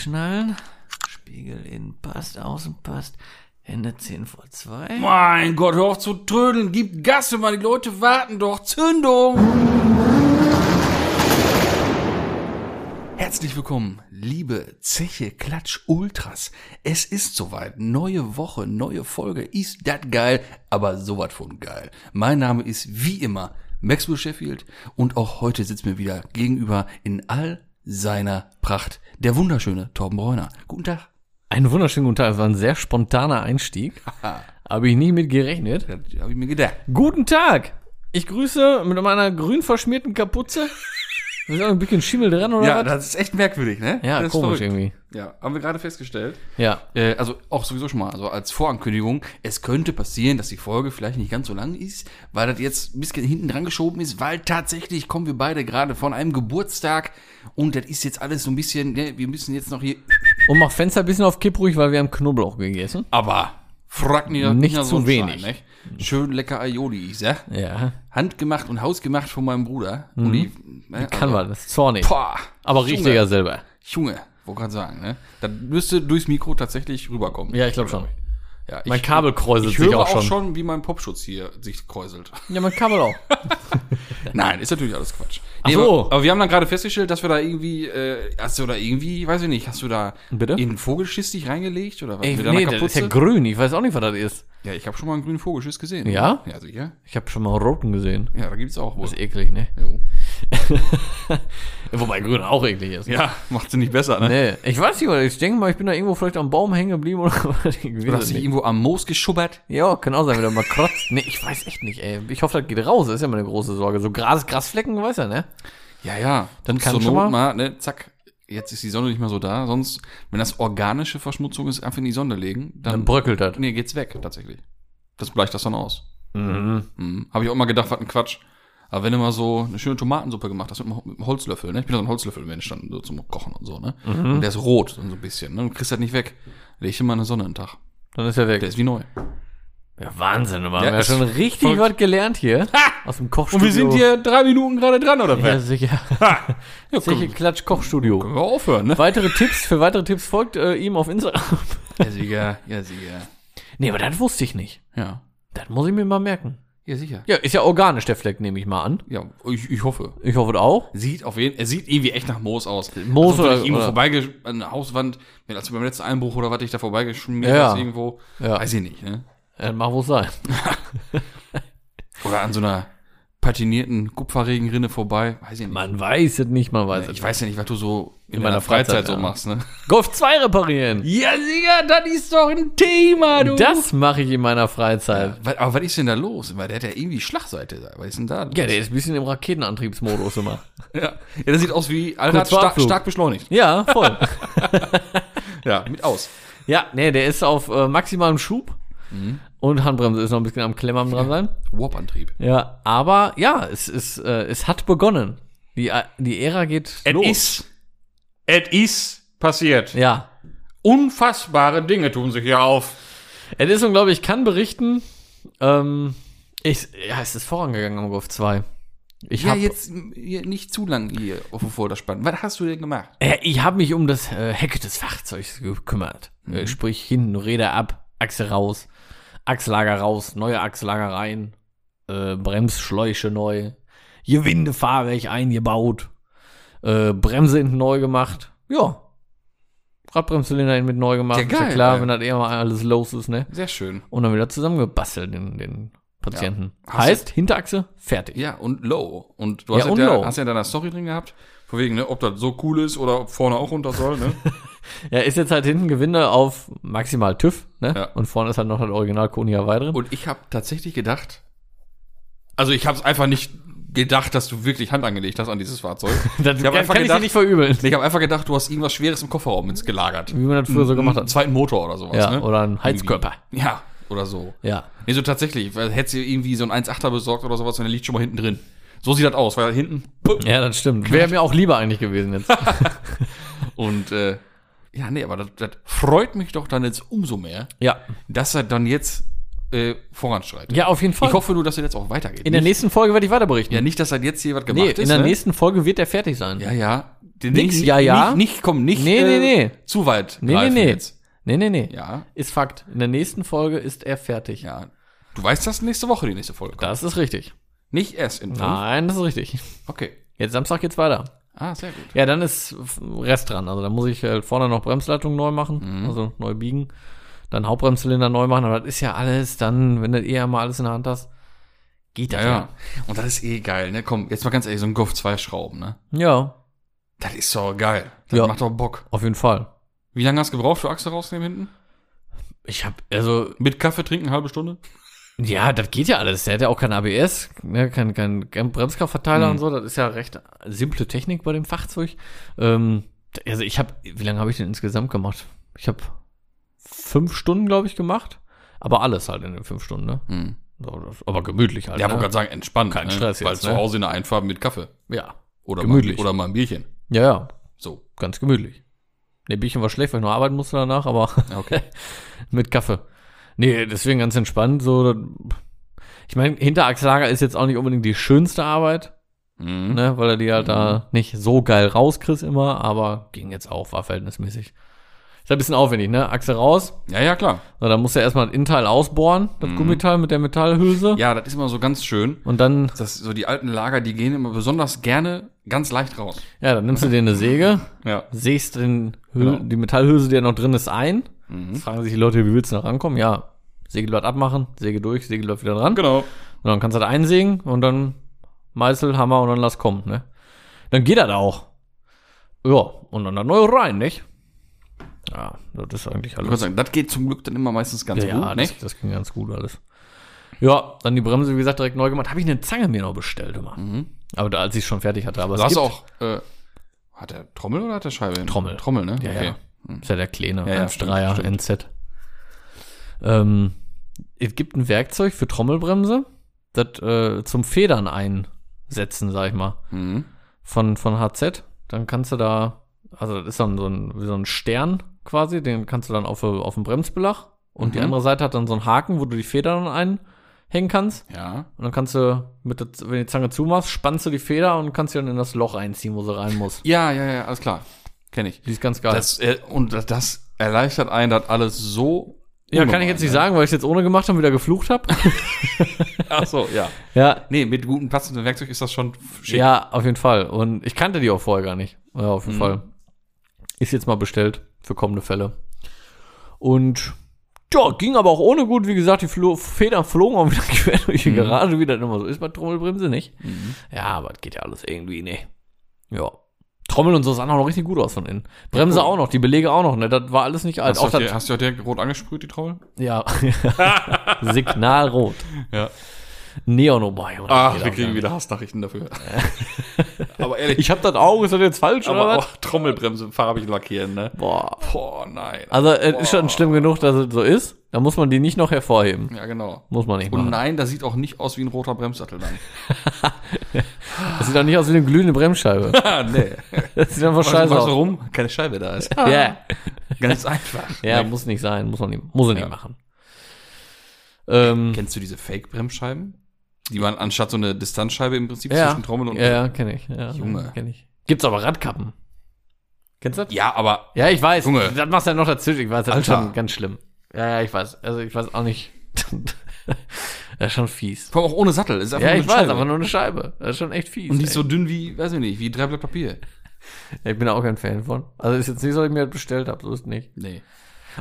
anschnallen. Spiegel innen passt, außen passt. Hände 10 vor 2. Mein Gott, hör auf zu trödeln, gib Gas, mal die Leute warten doch. Zündung! Herzlich willkommen, liebe Zeche Klatsch Ultras. Es ist soweit. Neue Woche, neue Folge. Ist dat geil, aber sowas von geil. Mein Name ist wie immer Maxwell Sheffield und auch heute sitzt mir wieder gegenüber in all seiner Pracht der wunderschöne Torben Bräuner. Guten Tag. Einen wunderschönen guten Tag. Das war ein sehr spontaner Einstieg. Habe ich nie mit gerechnet. Habe ich mir gedacht. Guten Tag. Ich grüße mit meiner grün verschmierten Kapuze. Ist auch ein bisschen Schimmel dran, oder Ja, was? das ist echt merkwürdig, ne? Ja, das komisch irgendwie. Ja, haben wir gerade festgestellt. Ja. Äh, also auch sowieso schon mal, also als Vorankündigung, es könnte passieren, dass die Folge vielleicht nicht ganz so lang ist, weil das jetzt ein bisschen hinten dran geschoben ist, weil tatsächlich kommen wir beide gerade von einem Geburtstag und das ist jetzt alles so ein bisschen, ne, wir müssen jetzt noch hier, Und mach Fenster ein bisschen auf Kipp ruhig, weil wir haben Knoblauch gegessen. aber frag mir Nicht nach zu wenig. Schein? Schön lecker Aioli, ich sag. Ja. Handgemacht und hausgemacht von meinem Bruder. Und die, ne, Kann man, das ist zornig. Boah, Aber riecht Junge. ja selber. Junge, wollte gerade sagen, ne? Das müsste durchs Mikro tatsächlich rüberkommen. Ja, ich glaube schon. Ja, Mein ich- Kabel kräuselt Ich sich höre auch auch schon. schon, wie mein Popschutz hier sich kräuselt. Ja, mein Kabel auch. Nein, ist natürlich alles Quatsch. Ach so. aber, aber wir haben dann gerade festgestellt, dass wir da irgendwie, äh, hast du da irgendwie, weiß ich nicht, hast du da Bitte? in einen Vogelschiss dich reingelegt oder was? Ey, mit nee, deiner das ist ja grün. Ich weiß auch nicht, was das ist. ja, ich habe schon mal einen grünen Vogelschiss gesehen. Ja? Ja, sicher. Ich habe schon mal roten gesehen. Ja, da gibt's auch wohl. Das ist eklig, ne? Jo. Wobei grün auch eklig ist. Ja, macht sie nicht besser, ne? Nee, ich weiß nicht, oder ich denke mal, ich bin da irgendwo vielleicht am Baum hängen geblieben oder was. Du hast dich irgendwo am Moos geschubbert. Ja, kann auch sein, wenn er mal kratzt. Nee, ich weiß echt nicht, ey. Ich hoffe, das geht raus. Das ist ja meine große Sorge. So Gras, Grasflecken, weiß ja, ne? Ja, ja. Dann kann zur schon Not mal- mal, ne, zack. Jetzt ist die Sonne nicht mehr so da. Sonst, wenn das organische Verschmutzung ist, einfach in die Sonne legen, dann, Dann bröckelt das. nee, geht's weg, tatsächlich. Das bleicht das dann aus. Mhm. Mhm. Habe ich auch mal gedacht, was ein Quatsch. Aber wenn du mal so eine schöne Tomatensuppe gemacht hast mit einem Holzlöffel, ne? Ich bin so ein Holzlöffelmensch dann so zum Kochen und so, ne? Mhm. Und der ist rot, dann so ein bisschen, ne? Du kriegst das nicht weg. Leg dir mal eine Sonne einen Tag. Dann ist er weg. Der ist wie neu. Ja, Wahnsinn, Ja, wir haben ja ist schon richtig was gelernt hier. Aus dem Kochstudio. drei Minuten gerade dran, oder Ja, sicher. Ja, Sicher Klatsch Kochstudio. können wir aufhören, ne? Weitere Tipps, für weitere Tipps folgt äh, ihm auf Instagram. Ja, sicher, ja, sicher. nee, aber das wusste ich nicht. Ja. Das muss ich mir mal merken. Ja, sicher. Ja, ist ja organisch, der Fleck, nehme ich mal an. Ja, ich, ich hoffe. Ich hoffe das auch. Sieht auf jeden er sieht irgendwie echt nach Moos aus. Moos also, oder- oder, irgendwo oder- vorbei an der Hauswand, als beim letzten Einbruch oder was ich da vorbeigeschmiert Ja. irgendwo. Ja. Weiß ich nicht, ne? Ja, mag wohl sein. Oder an so einer patinierten Kupferregenrinne vorbei. Weiß ich nicht. Man weiß es nicht, man weiß es ich weiß ja nicht, was du so in, In meiner Freizeit, Freizeit, so ja. machst, ne? Golf 2 reparieren. Ja, sicher, das ist doch ein Thema, du. Das mache ich in meiner Freizeit. Was- aber was ist denn da los? Weil der hat ja irgendwie Schlagseite. Was ist denn da? los? Ja, der ist ein bisschen im Raketenantriebsmodus immer. ja. ja, das sieht aus wie Allrad stark, stark beschleunigt. Ja, voll. Ja, mit aus. ja, nee, der ist auf äh, maximalem Schub. Und Handbremse ist noch ein bisschen am Klemmern dran sein. Warp-Antrieb. Ja, aber ja, es ist, äh, es hat begonnen. Die, äh, die Ära geht los. ist. Es ist passiert. Ja. Unfassbare Dinge tun sich hier auf. Es ist unglaublich, ich kann berichten, ähm, ich, ja, es ist vorangegangen am Golf 2. Ich Ja, hab, jetzt nicht zu lang hier auf dem Vorderspann. Was hast du denn gemacht? Äh, ich habe mich um das äh, Hecke des Fahrzeugs gekümmert. Äh, sprich, hinten Räder ab, Achse raus, Achslager raus, neue Achslager rein, äh, Bremsschläuche neu, Gewindefahrwerk eingebaut, äh, Bremse hinten neu gemacht. Ja. Radbremszylinder hinten mit neu gemacht. Ja, Ist ja geil, klar, ey. wenn das eher mal alles los ist, ne? Sehr schön. Und dann wieder zusammengebastelt, den, den Patienten. Hast heißt, Hinterachse, fertig. Ja, und low. Und du Ja, hast ja, da, low. hast ja in deiner Story drin gehabt, von wegen, ne, ob das so cool ist oder ob vorne auch runter soll, ne? Ja, ist jetzt halt hinten Gewinde auf maximal TÜV, ne? Ja. Und vorne ist halt noch das Original Koni Hawaii drin. Und ich habe tatsächlich gedacht, also ich habe es einfach nicht gedacht, dass du wirklich Hand angelegt hast an dieses Fahrzeug. Das Ich hab kann, einfach kann ich dir gedacht- nicht verübeln. ich habe einfach gedacht, du hast irgendwas Schweres im Kofferraum ins gelagert. Wie man das früher so gemacht Einen hat. zweiten Motor oder sowas, Ja, ne? oder ein Heizkörper. Irgendwie. Ja, oder so. Ja. Nee, so tatsächlich, weil hättest du irgendwie so ein 1,8er besorgt oder sowas und der liegt schon mal hinten drin. So sieht das aus, weil hinten Ja, das stimmt. Wäre mir auch lieber eigentlich gewesen jetzt. und äh, ja, nee, aber das, das freut mich doch dann jetzt umso mehr, ja. dass er dann jetzt äh, voranschreitet. Ja, auf jeden Fall. Ich hoffe nur, dass er jetzt auch weitergeht. in der nicht, nächsten Folge werde ich weiter berichten. ja, nicht, dass er jetzt hier was gemacht nee, ist. in der ne? nächsten Folge wird er fertig sein. Ja, ja, Nix, ja, ja. Nicht, nicht komm, nicht Nee, nee, nee. zu weit. Nee, nee, nee. Jetzt. Nee, nee, nee. Ja, Ist Fakt. In der nächsten Folge ist er fertig. ja. Du weißt, dass nächste Woche die nächste Folge kommt. Das ist richtig. Nicht erst in fünf. Nein, das ist richtig. Okay. Jetzt Samstag geht's weiter. Ah, sehr gut. Ja, dann ist Rest dran. Also da muss ich halt vorne noch Bremsleitung neu machen, Mhm. also neu biegen. Dann Hauptbremszylinder neu machen, aber das ist ja alles dann, wenn du eh einmal alles in der Hand hast, geht das Ja, ja. Und das ist eh geil, ne? Komm, jetzt mal ganz ehrlich, so ein Golf 2 Schrauben, ne? Ja, Das ist doch geil. Das Ja. macht doch Bock. auf jeden Fall. Wie lange hast du gebraucht für Achse rausnehmen hinten? Ich hab, also, Mit Kaffee trinken, eine halbe Stunde? Ja, das geht ja alles. Der hat ja auch kein ABS, ne, kein, kein, kein Bremskraftverteiler Mhm. und so. Das ist ja recht simple Technik bei dem Fahrzeug. Ähm, also ich habe, wie lange habe ich denn insgesamt gemacht? Ich habe fünf Stunden, glaube ich, gemacht. Aber alles halt in den fünf Stunden, ne? Hm. Das- Aber gemütlich halt. Ja, ne? wollte gerade sagen, entspannt. Kein ne? Stress Weil jetzt, zu ne? Hause in der Einfahrt mit Kaffee. Ja. Oder Gemütlich. Mal, oder mal ein Bierchen. Ja, ja. So. Ganz gemütlich. Ne, Bierchen war schlecht, weil ich noch arbeiten musste danach, aber okay. mit Kaffee. Nee, deswegen ganz entspannt. So, ich meine, Hinterachslager ist jetzt auch nicht unbedingt die schönste Arbeit, mhm. ne, weil er die halt da nicht so geil rauskriegst immer, aber ging jetzt auch, war verhältnismäßig. Ist ein bisschen aufwendig, ne? Achse raus. Ja, ja, klar. So, dann musst du erstmal das Innenteil ausbohren, das Gummiteil mit der Metallhülse. Ja, das ist immer so ganz schön. Und dann, Das, so die alten Lager, die gehen immer besonders gerne ganz leicht raus. ja, dann nimmst du dir eine Säge, Ja. sägst den Hül Genau. die Metallhülse, die ja noch drin ist, ein. Mhm. Jetzt fragen sich die Leute, wie willst du da rankommen? Ja, Sägeblatt abmachen, Säge durch, Sägeblatt wieder dran. Genau. Und dann kannst du das einsägen und dann Meißel, Hammer und dann lass kommen, ne? Dann geht das auch. Ja, und dann da neu rein, nicht? Ja, das ist eigentlich Ich würde alles. sagen, das geht zum Glück dann immer meistens ganz Ja, gut, ja ne? das, das ging ganz gut alles. Ja, dann die Bremse, wie gesagt, direkt neu gemacht. Habe ich eine Zange mir noch bestellt immer. Aber da, als ich schon fertig hatte. Aber Mhm. Du es hast auch, äh, hat der Trommel oder hat der Scheibe? hin? Trommel. Trommel, ne? Ja, ja. Ist ja der kleine, Ja, ja, 1,3er stimmt, NZ. Ähm, es gibt ein Werkzeug für Trommelbremse, das äh, zum Federn einsetzen, sag ich mal, Mhm. von, von HZ. Dann kannst du da, also das ist dann so ein, wie so ein Stern quasi, den kannst du dann auf, auf den Bremsbelag und die Mhm. andere Seite hat dann so einen Haken, wo du die Federn einhängen kannst. Ja. Und dann kannst du, mit der, wenn du die Zange zumachst, spannst du die Feder und kannst sie dann in das Loch einziehen, wo sie rein muss. Ja, ja, ja, alles klar. Kenne ich. Die ist ganz geil. Das, äh, und das- das erleichtert einen, das alles so. Ja, kann ich jetzt nicht sagen, weil ich es jetzt ohne gemacht habe und wieder geflucht habe. Ach so, ja. ja, Nee, mit gutem passenden Werkzeug ist das schon schick. ja, auf jeden Fall. Und ich kannte die auch vorher gar nicht. Ja, auf jeden Mhm. Fall. Ist jetzt mal bestellt für kommende Fälle. Und ja, ging aber auch ohne gut. Wie gesagt, die Flo Federn flogen auch wieder quer durch die Garage, wie das immer so ist bei Trommelbremse, nicht? Mhm. Ja, aber das geht ja alles irgendwie, ne. Ja. Trommel und so sahen auch noch richtig gut aus von innen. Bremse cool. auch noch, die Belege auch noch, ne? Das war alles nicht alt. Hast, Auch du auch hast du auch direkt rot angesprüht, die Trommel? ja. Signalrot. Ja. Neon, oh Junge, das Ach, wir kriegen wieder Hassnachrichten dafür. Aber ehrlich. Ich hab das Auge, ist das jetzt falsch aber oder auch Trommelbremse farbig lackieren, ne? Boah. Boah, nein. Also, es ist schon schlimm genug, dass es so ist. Da muss man die nicht noch hervorheben. ja, genau. Muss man nicht Und machen. nein, das sieht auch nicht aus wie ein roter Bremssattel dann. Das sieht auch nicht aus wie eine glühende Bremsscheibe. ah, nee. Das sieht einfach scheiße du aus. warum? Keine Scheibe da ist. Ja, Ganz einfach. ja, Nee. muss nicht sein. Muss man nicht, muss er nicht Ja. machen. Ähm, Kennst du diese Fake-Bremsscheiben? Die man anstatt so eine Distanzscheibe im Prinzip ja, zwischen Trommel und. ja, ja, kenne ich. Ja, Junge. Kenn ich. Gibt's aber Radkappen. Kennst du das? Ja, aber Ja, ich weiß. Junge. Das machst du ja noch dazwischen. Ich weiß, das ist schon ganz schlimm. Ja, ja, ich weiß. Also, ich weiß auch nicht. das ist schon fies. vor allem auch ohne Sattel. Das ist einfach Ja, nur ich eine weiß, Scheibe. aber nur eine Scheibe. Das ist schon echt fies. Und die ist so dünn wie, weiß ich nicht, wie drei Blatt Papier. Ja, ich bin da auch kein Fan von. Also ist jetzt nicht so, dass ich mir das bestellt habe, so ist nicht. Nee.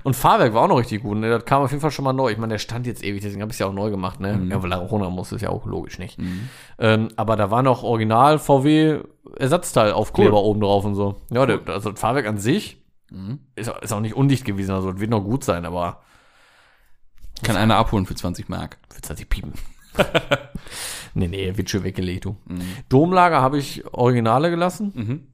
Und Fahrwerk war auch noch richtig gut, ne? Das kam auf jeden Fall schon mal neu. Ich meine, der stand jetzt ewig, deswegen habe ich es ja auch neu gemacht, ne? Ja, weil er auch runter muss, ist ja auch logisch nicht. Ähm, aber da war noch original VW Ersatzteilaufkleber Cool. oben drauf und so. Ja, der, also das Fahrwerk an sich Mhm. ist, auch- ist auch nicht undicht gewesen, also wird noch gut sein, aber Kann einer abholen für 20 Mark. halt nicht piepen. nee, nee, wird schon weggelegt, du. Domlager habe ich Originale gelassen. Mhm.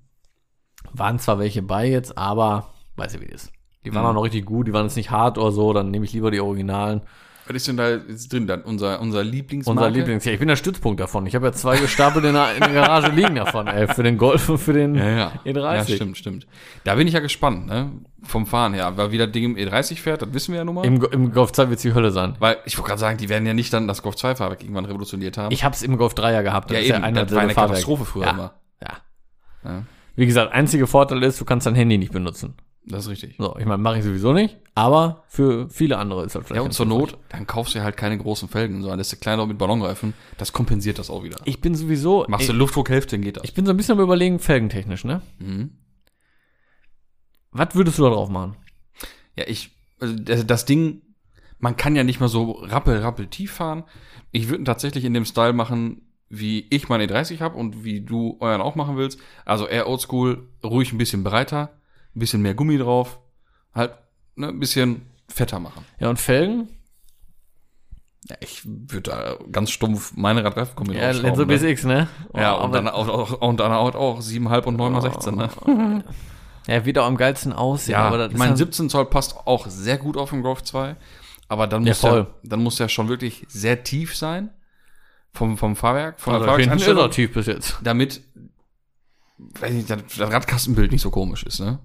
Waren zwar welche bei jetzt, aber weiß ich, wie das ist. Die waren Mhm. auch noch richtig gut, die waren jetzt nicht hart oder so, dann nehme ich lieber die Originalen. Was ist denn da jetzt drin dann? Unser, unser Lieblingsmarke? Unser Lieblings, ja, ich bin der Stützpunkt davon. Ich habe ja zwei gestapelt in der, in der Garage liegen davon, ey, für den Golf und für den Ja, ja. E30. Ja, stimmt, stimmt. Da bin ich ja gespannt, ne? Vom Fahren her. Weil wie das Ding im E30 fährt, das wissen wir ja nun mal. Im, Im Golf 2 wird die Hölle sein. Weil ich wollte gerade sagen, die werden ja nicht dann das Golf 2 Fahrwerk irgendwann revolutioniert haben. Ich habe es im Golf 3 ja gehabt. ja, ist eben. einer das war eine Fahrwerk. Katastrophe früher Ja. immer. Ja. Ja. Wie gesagt, einziger Vorteil ist, du kannst dein Handy nicht benutzen. Das ist richtig. So, ich meine, mache ich sowieso nicht, aber für viele andere ist das vielleicht. Ja, und zur. Not, dann kaufst du halt keine großen Felgen, sondern lässt du kleiner mit Ballonreifen. Das kompensiert das auch wieder. Ich bin sowieso. Machst du Luftdruckhälfte, dann geht das. ich bin so ein bisschen am überlegen, felgentechnisch, ne? Mhm. Was würdest du da drauf machen? Ja, ich, also das, das Ding, man kann ja nicht mal so rappel, rappel tief fahren. Ich würde ihn tatsächlich in dem Style machen, wie ich meine E30 habe und wie du euren auch machen willst. Also eher oldschool, ruhig ein bisschen breiter, ein bisschen mehr Gummi drauf, halt ne, ein bisschen fetter machen. Ja, und Felgen? Ja, ich würde da ganz stumpf meine Radreifenkombi Ja, Lenzo ne? BSX, ne? Ja, Oh, und dann auch, auch, und dann auch, auch 7,5 und 9 mal 16, ne? Ja, wird auch am geilsten aussehen, Ja, aber das ich ist meine, halt- 17 Zoll passt auch sehr gut auf den Golf 2, aber dann Ja, muss ja, dann muss ja schon wirklich sehr tief sein vom, vom Fahrwerk, von also der er Fahrwerkseinstellung, tief bis jetzt. damit weiß nicht, das Radkastenbild nicht so komisch ist, ne?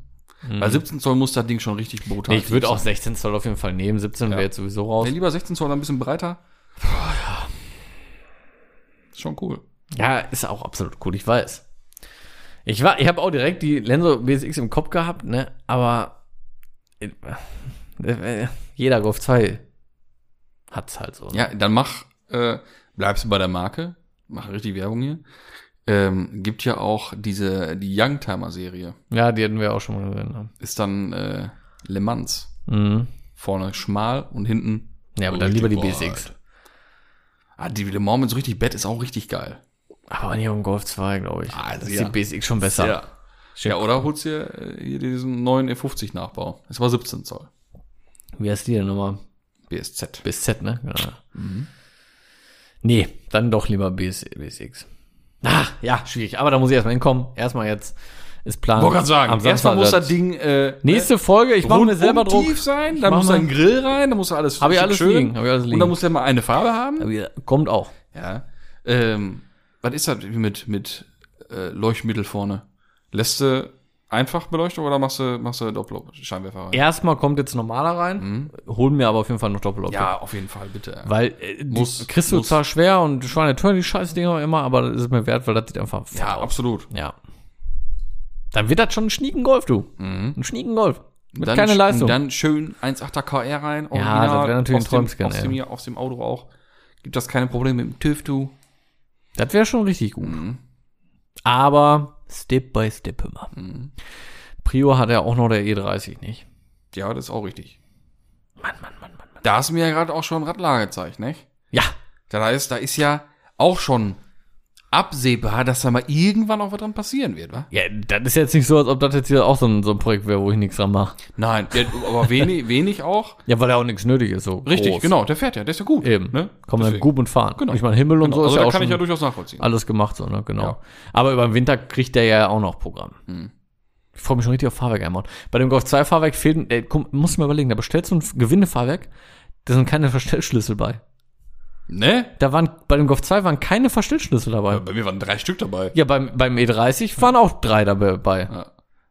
Bei 17 Zoll muss das Ding schon richtig brutal Mhm. Nee, ich würde auch sein. 16 Zoll auf jeden Fall nehmen. 17 wäre jetzt sowieso raus. Nee, lieber 16 Zoll ein bisschen breiter. Ist schon cool. Ja, ist auch absolut cool, ich weiß. Ich war, ich habe auch direkt die Lenso BSX im Kopf gehabt, ne? Aber äh, äh, jeder Golf 2 hat's halt so. Ne? Ja, dann mach, äh, bleibst du bei der Marke, mach richtig Werbung hier. Ähm, gibt ja auch diese, die Youngtimer-Serie. ja, die hatten wir auch schon mal gesehen. Ne? Ist dann äh, Le Mans. Mhm. Vorne schmal und hinten. Ja, aber dann lieber die breit. BSX. Ah, die Le Mans mit so richtig Bett ist auch richtig geil. Aber nicht um Golf 2, glaube ich. Ah, das ja. ist die BSX schon besser. Ja. Ja, oder holst dir äh, hier diesen neuen E50-Nachbau. Das war 17 Zoll. Wie heißt die denn nochmal? BSZ. Bis Z, ne? Ja. Mhm. Nee, dann doch lieber BS, BSX. Ah, ja, schwierig. Aber da muss ich erstmal hinkommen. Erstmal jetzt ist Plan. Wollte gerade sagen, am erstmal Samstag muss das- Ding äh, Nächste Folge, ich mache mir selber Druck. tief sein, dann muss da ein Grill rein, dann muss da alles Hab ich alles schön. liegen, hab ich alles Und liegen. dann muss der mal eine Farbe haben. Ja, Kommt auch. Ja. Ähm, was ist das mit, mit äh, Leuchtmittel vorne? Lässt du einfach Beleuchtung oder machst du, machst du Doppelscheinwerfer rein? Erstmal kommt jetzt normaler rein. Holen mir aber auf jeden Fall noch Doppeloptik. Mhm. Ja, auf jeden Fall, bitte. Weil äh, Muss- kriegst du zwar schwer und Schweine teuer die scheiß Dinger immer, aber das ist mir wert, weil das sieht einfach fett ja, aus. absolut. Ja. Dann wird das schon ein schnieken Golf, du. Ein schnieken Golf. Mit Mhm. Dann, keine Leistung. Dann schön 1,8er KR rein. das wäre natürlich ein dem, Träumchen, aus, ja. dem, aus dem Auto auch. Gibt das keine Probleme mit dem TÜV, du? das wäre schon richtig gut. Mhm. Aber Step by Step immer. Prio hat ja auch noch der E30 nicht. Ja, das ist auch richtig. Mann, Mann, Mann, Mann, Mann. Da hast du mir ja gerade auch schon Radlager gezeigt, ne? Ja, Das heißt, da ist ja auch schon absehbar, dass da mal irgendwann auch was dran passieren wird, wa? ja, das ist jetzt nicht so, als ob das jetzt hier auch so ein, so ein Projekt wäre, wo ich nichts dran mache. Nein, der, aber wenig, wenig auch. Ja, weil ja auch nichts nötig ist, so Richtig, groß. genau, der fährt ja, der ist ja gut. Eben. Ne? Kann man Deswegen. gut und fahren. Genau. Ich meine, Himmel und Genau. so Also ist ja da auch kann ich ja durchaus nachvollziehen. alles gemacht, so, ne, genau. Ja. Aber über den Winter kriegt der ja auch noch Programm. Hm. Ich freue mich schon richtig auf Fahrwerk einbauen. Bei dem Golf 2 Fahrwerk fehlen, äh, komm, musst du mal überlegen, da bestellst du ein Gewindefahrwerk, da sind keine Verstellschlüssel bei. Ne? Da waren, bei dem Golf 2 waren keine Verstellschlüssel dabei. Bei mir waren drei Stück dabei. Ja, beim, beim E30 waren auch drei dabei. Ja.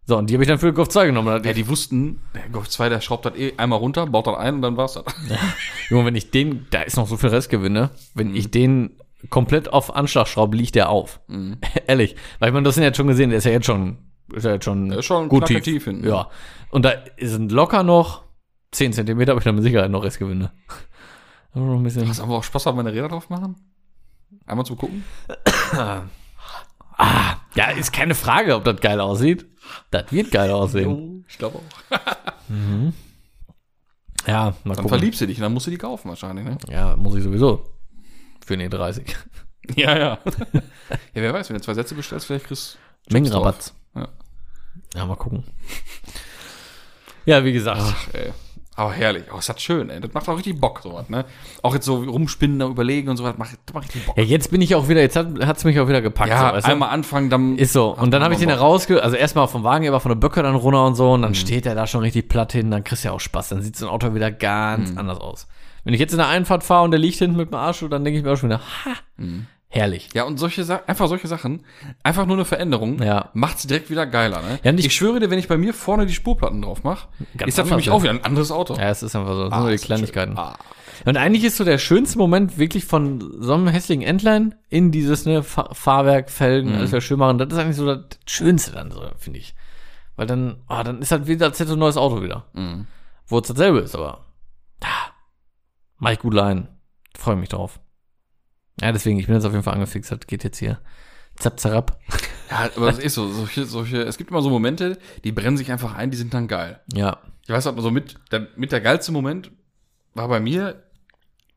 So, und die habe ich dann für den Golf 2 genommen. Ja, die wussten, der Golf 2, der schraubt das eh einmal runter, baut das ein und dann war's das. Junge, wenn ich den, da ist noch so viel Restgewinne, wenn Mhm. ich den komplett auf Anschlag schraube, liegt der auf. Mhm. Ehrlich. Weil ich meine, das sind jetzt schon gesehen, der ist ja jetzt schon, ist ja jetzt schon, Der ist schon gut tief. tief hinten. Ja. Und da sind locker noch 10 Zentimeter, aber ich dann mit Sicherheit noch Restgewinne. Noch ein bisschen. Haben wir auch Spaß haben, meine Räder drauf machen? Einmal zum Gucken? Ja, ist keine Frage, ob das geil aussieht. Das wird geil aussehen. Ich glaube auch. Ja, mal Dann gucken. verliebst du dich und dann musst du die kaufen wahrscheinlich, ne? Ja, muss ich sowieso. Für den E30. Ja, ja. ja, wer weiß, wenn du zwei Sätze bestellst, vielleicht kriegst du Mengenrabatt. Ja. Ja, mal gucken. Ja, wie gesagt. Ach, ey. Aber herrlich. Oh, ist das schön, ey. Das macht auch richtig Bock, sowas, ne? Auch jetzt so rumspinnen, da überlegen und so was, macht, macht richtig Bock. Ja, jetzt bin ich auch wieder, jetzt hat es mich auch wieder gepackt. Ja, so, weißt du? einmal anfangen, dann. Ist so. Und dann habe ich den Bock. herausge... Also erstmal vom Wagen, aber von der Böcke dann runter und so. Und Mhm. dann steht er da schon richtig platt hin. Dann kriegst du ja auch Spaß. Dann sieht so ein Auto wieder Mhm. ganz anders aus. Wenn ich jetzt in der Einfahrt fahre und der liegt hinten mit dem Arsch, dann denke ich mir auch schon wieder, ha, Mhm. Herrlich. Ja, und solche Sachen, einfach solche Sachen, einfach nur eine Veränderung, Ja. macht's direkt wieder geiler, ne? Ja, und ich- schwöre dir, wenn ich bei mir vorne die Spurplatten drauf mache, ist das für mich ja. auch wieder ein anderes Auto. Ja, es ist einfach so. Das Ah, sind nur die. Kleinigkeiten. Ah. Und eigentlich ist so der schönste Moment wirklich von so einem hässlichen Entlein in dieses ne, Fa Fahrwerk, Felgen, alles wieder schön machen. Das ist eigentlich so das Schönste dann so, finde ich. Weil dann, ah, dann ist halt wieder, als hätte ein neues Auto wieder. Mhm. Wo es dasselbe ist, aber ah, mach ich gut rein. Freue mich drauf. Ja, deswegen, ich bin jetzt auf jeden Fall angefixt. Das geht jetzt hier zapp, zerab. Ja, aber das ist so, solche, solche, es gibt immer so Momente, die brennen sich einfach ein, die sind dann geil. Ja. Ich weiß halt so mit, der, mit der geilste Moment war bei mir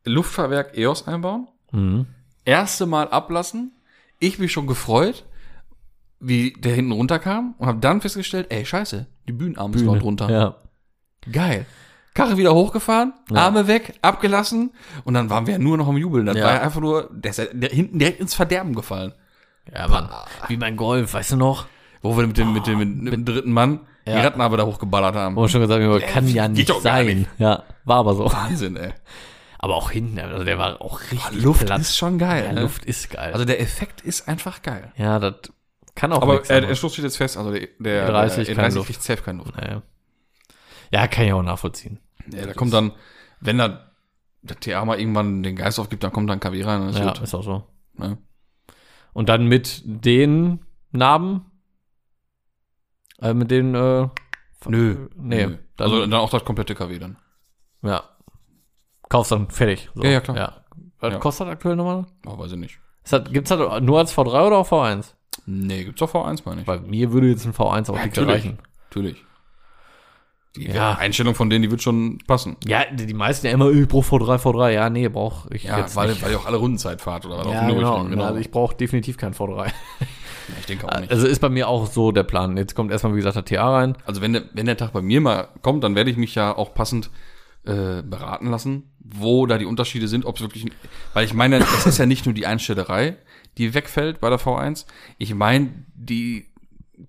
Luftfahrwerk EOS einbauen, Mhm. erste Mal ablassen, ich mich schon gefreut, wie der hinten runterkam und habe dann festgestellt, ey, scheiße, die Bühnenarme ist noch drunter. Ja. Geil. Karre wieder hochgefahren, Ja. Arme weg, abgelassen und dann waren wir ja nur noch am Jubeln. Das Ja. war ja einfach nur, der ist ja hinten direkt ins Verderben gefallen. Ja, Mann. Wie mein Golf, weißt du noch? Wo wir mit dem, mit dem, mit dem dritten Mann die Ja. Rattenarbe da hochgeballert haben. Wo wir schon gesagt haben, kann ja nicht sein. nicht. Ja, war aber so. Wahnsinn, ey. Aber auch hinten, also der war auch richtig Luft platt. ist schon geil. ja, ne? Luft ist geil. Also der Effekt ist einfach geil. ja, das kann auch Aber äh, der. Schluss steht jetzt fest, also der, der E30 der keine E30 Luft. kriegt safe keine Luft. Naja. Ja, kann ich auch nachvollziehen. Ja, da kommt dann, wenn da der TA mal irgendwann den Geist aufgibt, dann kommt dann KW rein ist Ja, gut. ist auch so. Ne? Und dann mit den Narben, äh, mit den, äh, Nö. Nee, Nö. dann- also dann auch das komplette KW dann. ja. Kaufst dann fertig. So. Ja, ja, klar. Ja. Was Ja. kostet das aktuell nochmal? Oh, weiß ich nicht. Das, gibt's das nur als V3 oder auch V1? Nee, gibt's doch V1, meine ich. Bei mir würde jetzt ein V1 auch Ja, nicht reichen. Natürlich. Die Ja. Einstellung von denen, die wird schon passen. Ja, die, die meisten ja immer, ich brauche V3, V3. Ja, nee, brauche ich Ja, jetzt weil, nicht. weil ihr auch alle Rundenzeit fahrt oder was ja, dem genau. Nürburgring, Also ich brauche definitiv kein V3. Ja, ich denke auch nicht. Also ist bei mir auch so der Plan. Jetzt kommt erstmal, wie gesagt, der TA rein. Also wenn der, wenn der Tag bei mir mal kommt, dann werde ich mich ja auch passend äh, beraten lassen, wo da die Unterschiede sind, ob es wirklich, weil ich meine, es ist ja nicht nur die Einstellerei, die wegfällt bei der V1. Ich meine, die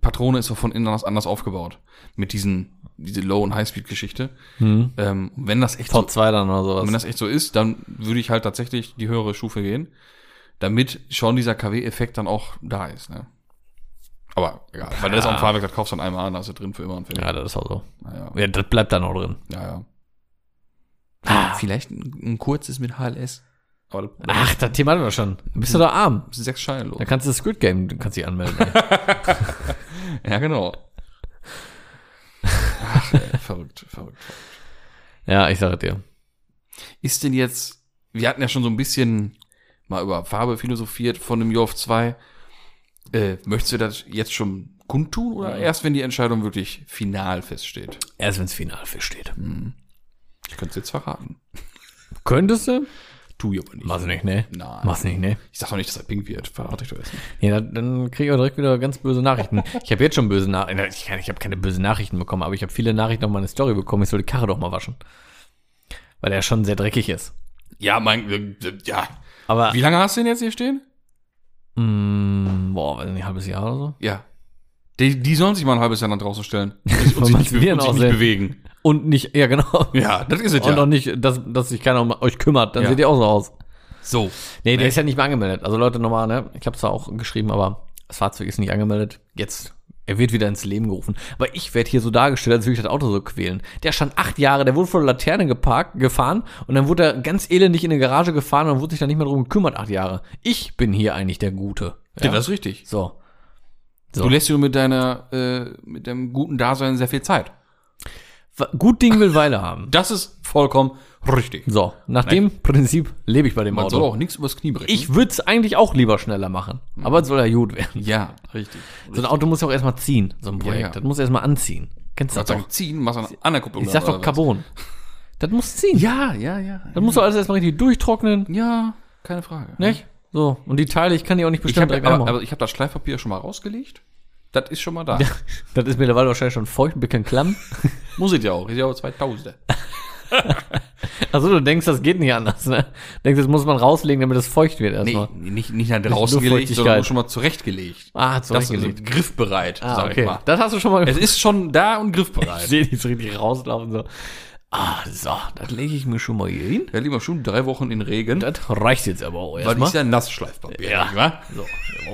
Patrone ist so von innen anders aufgebaut. Mit diesen, diese Low- und High-Speed-Geschichte. Ähm, wenn das echt so, V2 dann oder sowas. wenn das echt so ist, dann würde ich halt tatsächlich die höhere Stufe gehen, damit schon dieser KW-Effekt dann auch da ist, ne? Aber egal, weil das ist auch ein Fahrwerk, das kaufst du dann einmal an, da ist er drin für immer und fertig. ja, das ist auch so. Naja. Ja, das bleibt dann auch drin. Ja, ja. Ah. Vielleicht ein, ein kurzes mit HLS. Das Ach, das Thema hatten wir schon. Dann bist du doch arm. ist sechs Scheine los. Dann kannst du das Squid Game, du kannst dich anmelden. Ja, genau. Ach, ey, verrückt, verrückt. ja, ich sage dir. Ist denn jetzt, wir hatten ja schon so ein bisschen mal über Farbe philosophiert von dem Jorf 2. Äh, möchtest du das jetzt schon kundtun oder erst, wenn die Entscheidung wirklich final feststeht? Erst wenn's final feststeht. Ich könnte es jetzt verraten. Könntest du? Tu ich aber nicht. Mach's nicht, ne? Nein. Mach's nicht, ne? Ich sag doch nicht, dass er pink wird. Verrate ich doch erst nicht. Ja, dann- kriege ich auch direkt wieder ganz böse Nachrichten. Ich habe jetzt schon böse Nachrichten. Ich, ich habe keine böse Nachrichten bekommen, aber ich habe viele Nachrichten auf meine Story bekommen. Ich soll die Karre doch mal waschen. Weil er schon sehr dreckig ist. Ja, mein, äh, ja. Aber, Wie lange hast du den jetzt hier stehen? mh, boah, weiß nicht, ein halbes Jahr oder so. Ja. Die, die sollen sich mal ein halbes Jahr nach draußen stellen. Und sich, und sich, nicht, sehen. bewegen. Und nicht, ja genau. Ja, das ist es Und ja. auch nicht, dass, dass sich keiner um euch kümmert. Dann Ja. seht ihr auch so aus. So. Nee, der ist ja nicht mehr angemeldet. Also Leute, nochmal, ne? Ich habe zwar auch geschrieben, aber das Fahrzeug ist nicht angemeldet. Jetzt, er wird wieder ins Leben gerufen. Aber ich werde hier so dargestellt, als würde ich das Auto so quälen. Der stand acht Jahre, der wurde vor der Laterne geparkt, gefahren und dann wurde er ganz elendig in eine Garage gefahren und dann wurde sich da nicht mehr drum gekümmert, acht Jahre. Ich bin hier eigentlich der Gute. Ja, das ist richtig. so. So. Du lässt dir mit deiner, äh, mit dem guten Dasein sehr viel Zeit. Gut Ding will Weile haben. Das ist vollkommen richtig. So, nach dem Prinzip lebe ich bei dem Man soll Auto. auch nichts übers Knie brechen. Ich würde es eigentlich auch lieber schneller machen. Aber es soll ja gut werden. Ja, richtig. So ein Auto muss ja auch erstmal ziehen, so ein Projekt. ja. Das muss erstmal anziehen. Kennst du Ich das doch? ziehen, machst du eine Ankerkupplung. Ich sag doch? Carbon. Das muss ziehen. Ja, ja, ja. Das muss doch alles erstmal richtig durchtrocknen, Ja, keine Frage. nicht? So, und die Teile, ich kann die auch nicht Ich bestimmt habe aber, anmachen. aber ich hab das Schleifpapier schon mal rausgelegt. Das ist schon mal da. Das ist mittlerweile wahrscheinlich schon feucht, ein bisschen klamm. Muss ich ja auch. Ist ja auch 2000. Also du denkst, das geht nicht anders, ne? Denkst, das muss man rauslegen, damit es feucht wird Nee, erstmal. nicht, nicht nach draußen gelegt, sondern schon mal zurechtgelegt. Ah, Das ist zurechtgelegt. griffbereit, Ah, sag okay. ich mal. Das hast du schon mal Es ist schon da und Ich griffbereit. sehe die so richtig rauslaufen, so. Ah, so, das lege ich mir schon mal hier hin. Ja, lieber schon drei Wochen in Regen, Das reicht jetzt aber auch weil erstmal. ist ja Nassschleifpapier. Ja. So,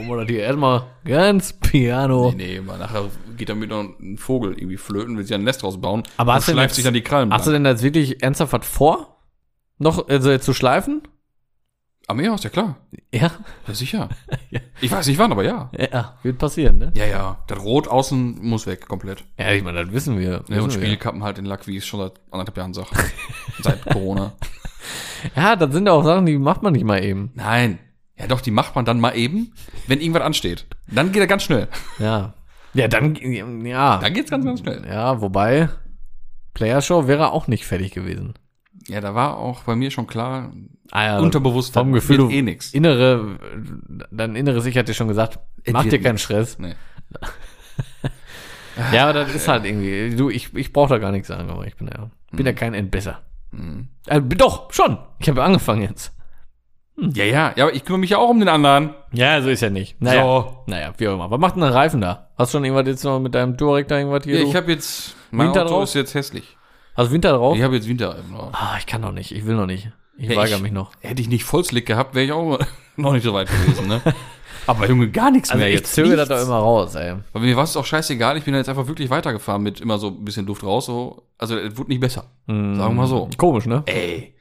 wollen wir das hier erstmal ganz piano. Nee, nee, mal nachher geht damit noch ein Vogel irgendwie flöten, will sich ein Nest rausbauen Aber hast du schleift jetzt- sich dann die Krallen Hast du denn jetzt wirklich ernsthaft was vor? Noch, also zu schleifen? Am Meerhaus, ja klar. Ja. Ja, sicher. Ja. Ich weiß nicht wann, aber ja. Ja, wird passieren, ne? Ja, ja. Das Rot außen muss weg, komplett. Ja, ich meine, das wissen wir. Ja, und. Spiegelkappen halt in Lack, wie ich es schon seit anderthalb Jahren sage. seit Corona. Ja, das sind ja auch Sachen, die macht man nicht mal eben. Nein. Ja doch, die macht man dann mal eben, wenn irgendwas ansteht. Dann geht er ganz schnell. Ja. Ja, dann, ja. Dann geht's ganz, ganz schnell. Ja, wobei, Player Show wäre auch nicht fertig gewesen. Ja, da war auch bei mir schon klar, Ah, ja, unterbewusst, vom Gefühl, eh nix. Innere, dein inneres Ich hat dir schon gesagt, Es mach dir keinen. Stress. Nee. Ja, aber das ist halt irgendwie, du, ich, ich brauche da gar nichts sagen, aber ich bin ja, bin Mhm. ja kein Entbesser. Äh, doch, schon. Ich habe ja angefangen jetzt. Ja, ja, ja, aber ich kümmere mich ja auch um den anderen. Ja, so ist ja nicht. Naja, So. naja wie auch immer. Was macht denn ein Reifen da? Hast du schon irgendwas jetzt noch mit deinem Touareg da irgendwas hier? Ja, ich habe jetzt, mein Winter Auto drauf? ist jetzt hässlich. Du Winter drauf? Ich habe jetzt Winterreifen drauf. Ah, ich kann noch nicht. Ich will noch nicht. Ich Ja, weigere ich- mich noch. Hätte ich nicht Vollslick gehabt, wäre ich auch noch nicht so weit gewesen, ne? Aber Junge, gar nichts Also mehr ich jetzt. zögere das doch immer raus, ey. Aber mir war es auch scheißegal, ich bin jetzt einfach wirklich weitergefahren mit immer so ein bisschen Luft raus, so. Also, es wurde nicht besser. Sagen wir mal so. Komisch, ne? Ey.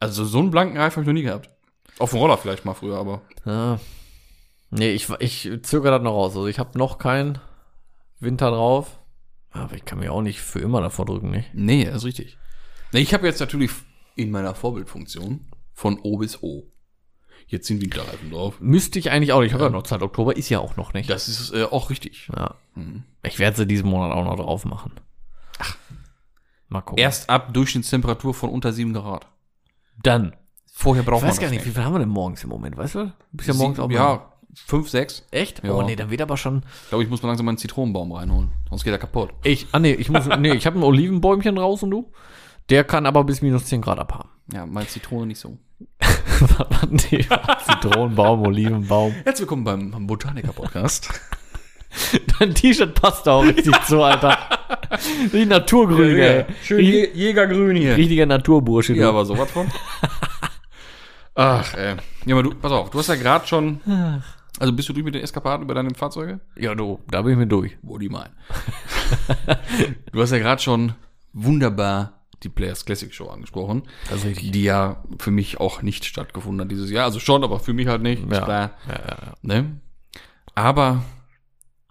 Also, so einen blanken Reifen habe ich noch nie gehabt. Auf dem Roller vielleicht mal früher, aber. Ja. Nee, ich, ich zögere das noch raus. Also ich habe noch keinen Winter drauf. Aber ich kann mir auch nicht für immer davor drücken, nicht? Nee, das ist richtig. Nee, ich habe jetzt natürlich in meiner Vorbildfunktion von O bis O. Jetzt sind Winterreifen drauf. Müsste ich eigentlich auch nicht. Ich habe ja noch Zeit. Oktober ist ja auch noch nicht. Das ist äh, auch richtig. Ja. Ich werde sie diesen Monat auch noch drauf machen. Ach. Mal gucken. Erst ab Durchschnittstemperatur von unter 7 Grad. dann. Vorher Ich braucht man weiß das gar nicht, wie viel haben wir denn morgens im Moment, weißt du? Bist ja morgens auch mal- Ja, 5, 6. Echt? Ja. Oh nee, dann wird aber schon. Ich glaube, ich muss mal langsam meinen Zitronenbaum reinholen. Sonst geht er kaputt. Ich, ah nee, ich muss, nee, ich habe ein Olivenbäumchen raus und du? Der kann aber bis minus 10 Grad abhaben. Ja, meine Zitrone nicht so. nee, Zitronenbaum, Olivenbaum. Herzlich willkommen beim, beim Botaniker-Podcast. Dein T-Shirt passt da auch richtig zu, Alter. Die Naturgrün, ey. Schön Richtig- Jägergrün hier. Richtiger Naturbursche. du. Ja, aber sowas von. Ach, ey. Ja, aber du, pass auf, du hast ja gerade schon. Also bist du durch mit den Eskapaden über deine Fahrzeuge? ja, du, da bin ich mir durch. Wo die meinen. du hast ja gerade schon wunderbar die Players Classic Show angesprochen. Das ist richtig. Die ja für mich auch nicht stattgefunden hat dieses Jahr. Also schon, aber für mich halt nicht. Ist Ja. klar. Ja, ja, ja. Ne? Aber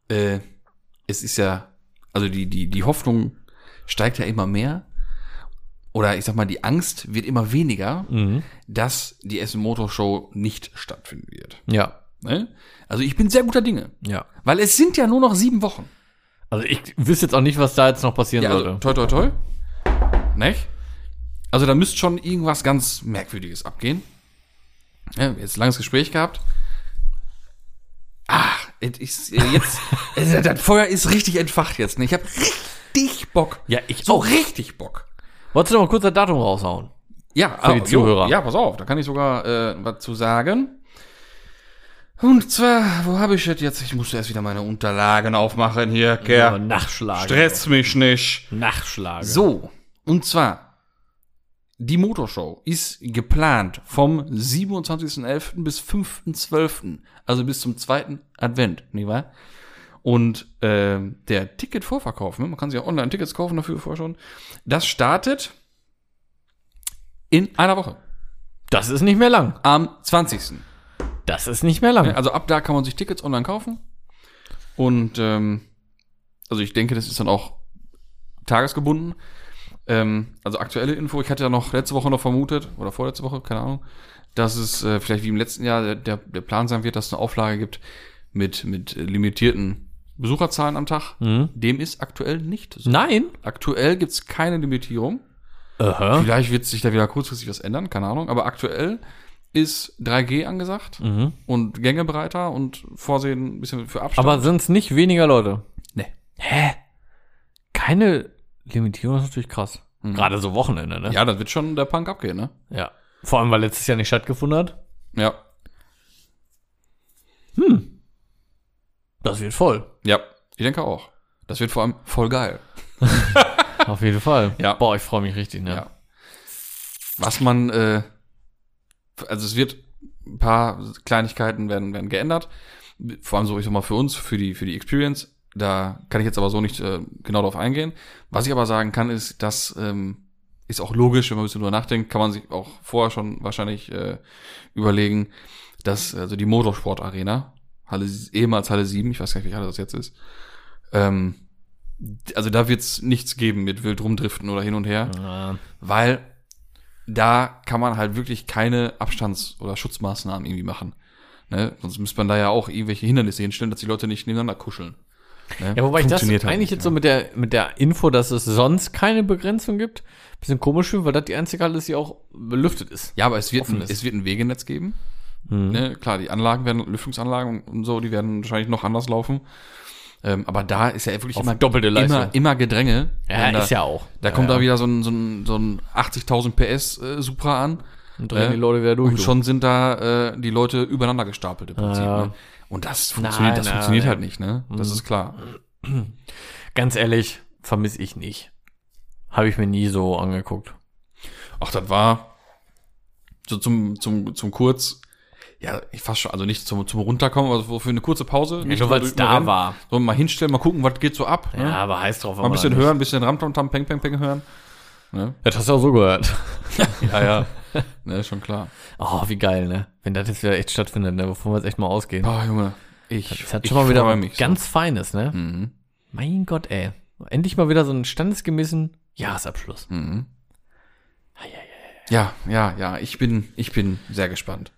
äh, es ist ja, also die, die, die Hoffnung steigt ja immer mehr. Oder ich sag mal, die Angst wird immer weniger, Mhm. dass die Essen Motor Show nicht stattfinden wird. Ja, Ne? Also ich bin sehr guter Dinge. ja. Weil es sind ja nur noch sieben Wochen. Also ich wüsste jetzt auch nicht, was da jetzt noch passieren Ja, also, sollte. toi, toi, toi. Nicht? Also da müsste schon irgendwas ganz Merkwürdiges abgehen. Ja, jetzt ein langes Gespräch gehabt. Ach, es ist äh, jetzt, also das Feuer ist richtig entfacht jetzt. Ne? Ich habe richtig Bock. Ja, ich So auch. richtig Bock. Wolltest du noch mal kurz das Datum raushauen? Ja, Für die ah, Zuhörer. Ja, pass auf, da kann ich sogar äh, was zu sagen. Und zwar, wo habe ich das jetzt? Ich muss erst wieder meine Unterlagen aufmachen hier, Kerl. Nachschlagen. Stress mich nicht. Nachschlagen. So, und zwar, die Motorshow ist geplant vom 27.11. bis 5.12., also bis zum zweiten Advent, nicht wahr? Und äh, der Ticketvorverkauf, ne, man kann sich ja online Tickets kaufen dafür vorher schon, das startet in einer Woche, Das ist nicht mehr lang. am 20. Das ist nicht mehr lang. Also ab da kann man sich Tickets online kaufen. Und ähm, also ich denke, das ist dann auch tagesgebunden. Ähm, also aktuelle Info, ich hatte ja noch letzte Woche noch vermutet, oder vorletzte Woche, keine Ahnung, dass es äh, vielleicht wie im letzten Jahr der, der, der Plan sein wird, dass es eine Auflage gibt mit, mit limitierten Besucherzahlen am Tag. Mhm. Dem ist aktuell nicht so. Nein. Aktuell gibt's keine Limitierung. Aha. Vielleicht wird sich da wieder kurzfristig was ändern, keine Ahnung. Aber aktuell ist 3G angesagt Mhm. und Gängebreiter und Vorsehen ein bisschen für Abstand. Aber sind es nicht weniger Leute? nee. Hä? Keine Limitierung ist natürlich krass. Gerade so Wochenende, ne? Ja, das wird schon der Punk abgehen, ne? ja. Vor allem, weil letztes Jahr nicht stattgefunden hat. Ja. Das wird voll. Ja, ich denke auch. Das wird vor allem voll geil. Auf jeden Fall. Ja. Boah, ich freue mich richtig, ne? Ja. Was man, äh, also es wird ein paar Kleinigkeiten werden, werden geändert. Vor allem so, ich sag mal, für uns, für die, für die Experience. Da kann ich jetzt aber so nicht äh, genau drauf eingehen. Was ich aber sagen kann, ist, dass ähm, ist auch logisch, wenn man ein bisschen drüber nachdenkt, kann man sich auch vorher schon wahrscheinlich äh, überlegen, dass also die Motorsport-Arena, Halle, ehemals Halle 7, ich weiß gar nicht, welche Halle das jetzt ist, ähm, also da wird's nichts geben mit wild rumdriften oder hin und her, Ja. weil da kann man halt wirklich keine Abstands- oder Schutzmaßnahmen irgendwie machen. Ne? Sonst müsste man da ja auch irgendwelche Hindernisse hinstellen, dass die Leute nicht nebeneinander kuscheln. Ne? Ja, wobei ich das halt eigentlich nicht, jetzt so mit der, mit der Info, dass es sonst keine Begrenzung gibt, bisschen komisch finde, weil das die einzige Halle ist, die auch belüftet ist. Ja, aber es wird, ein, ist. es wird ein Wegenetz geben. Mhm. Ne? Klar, die Anlagen werden, Lüftungsanlagen und so, die werden wahrscheinlich noch anders laufen. Ähm, aber da ist ja wirklich Auf immer, doppelte Leistung. immer, immer Gedränge. Ja, da, ist ja auch. Da ja, kommt ja. da wieder so ein, so ein, so ein 80.000 PS äh, Supra an. Und drehen äh, die Leute wieder durch. Und schon sind da äh, die Leute übereinander gestapelt im Prinzip. Ja. Ne? Und das funktioniert, das nein, funktioniert nein. halt nicht, ne? Das Mhm. ist klar. Ganz ehrlich, vermisse ich nicht. Habe ich mir nie so angeguckt. Ach, das war so zum, zum, zum Kurz, ja, ich fast schon, also nicht zum, zum Runterkommen, aber so für eine kurze Pause. Nicht nur, weil es so da war. So mal hinstellen, mal gucken, was geht so ab. Ja, Ne? aber heiß drauf. Mal ein bisschen hören, ein bisschen Ramtamtam, Peng, Peng, Peng hören. Ne? Das hast du auch so gehört. Ja, ja. ne, schon klar. Oh, wie geil, ne? Wenn das jetzt wieder echt stattfindet, ne? Bevor wir jetzt echt mal ausgehen. Oh, Junge. Ich, Das hat schon mal wieder mich ganz Feines, ne? So. Mhm. Mein Gott, ey. Endlich mal wieder so einen standesgemäßen Jahresabschluss. Mhm. Ei, ei. Ja, ja, ja. Ich bin, ich bin sehr gespannt.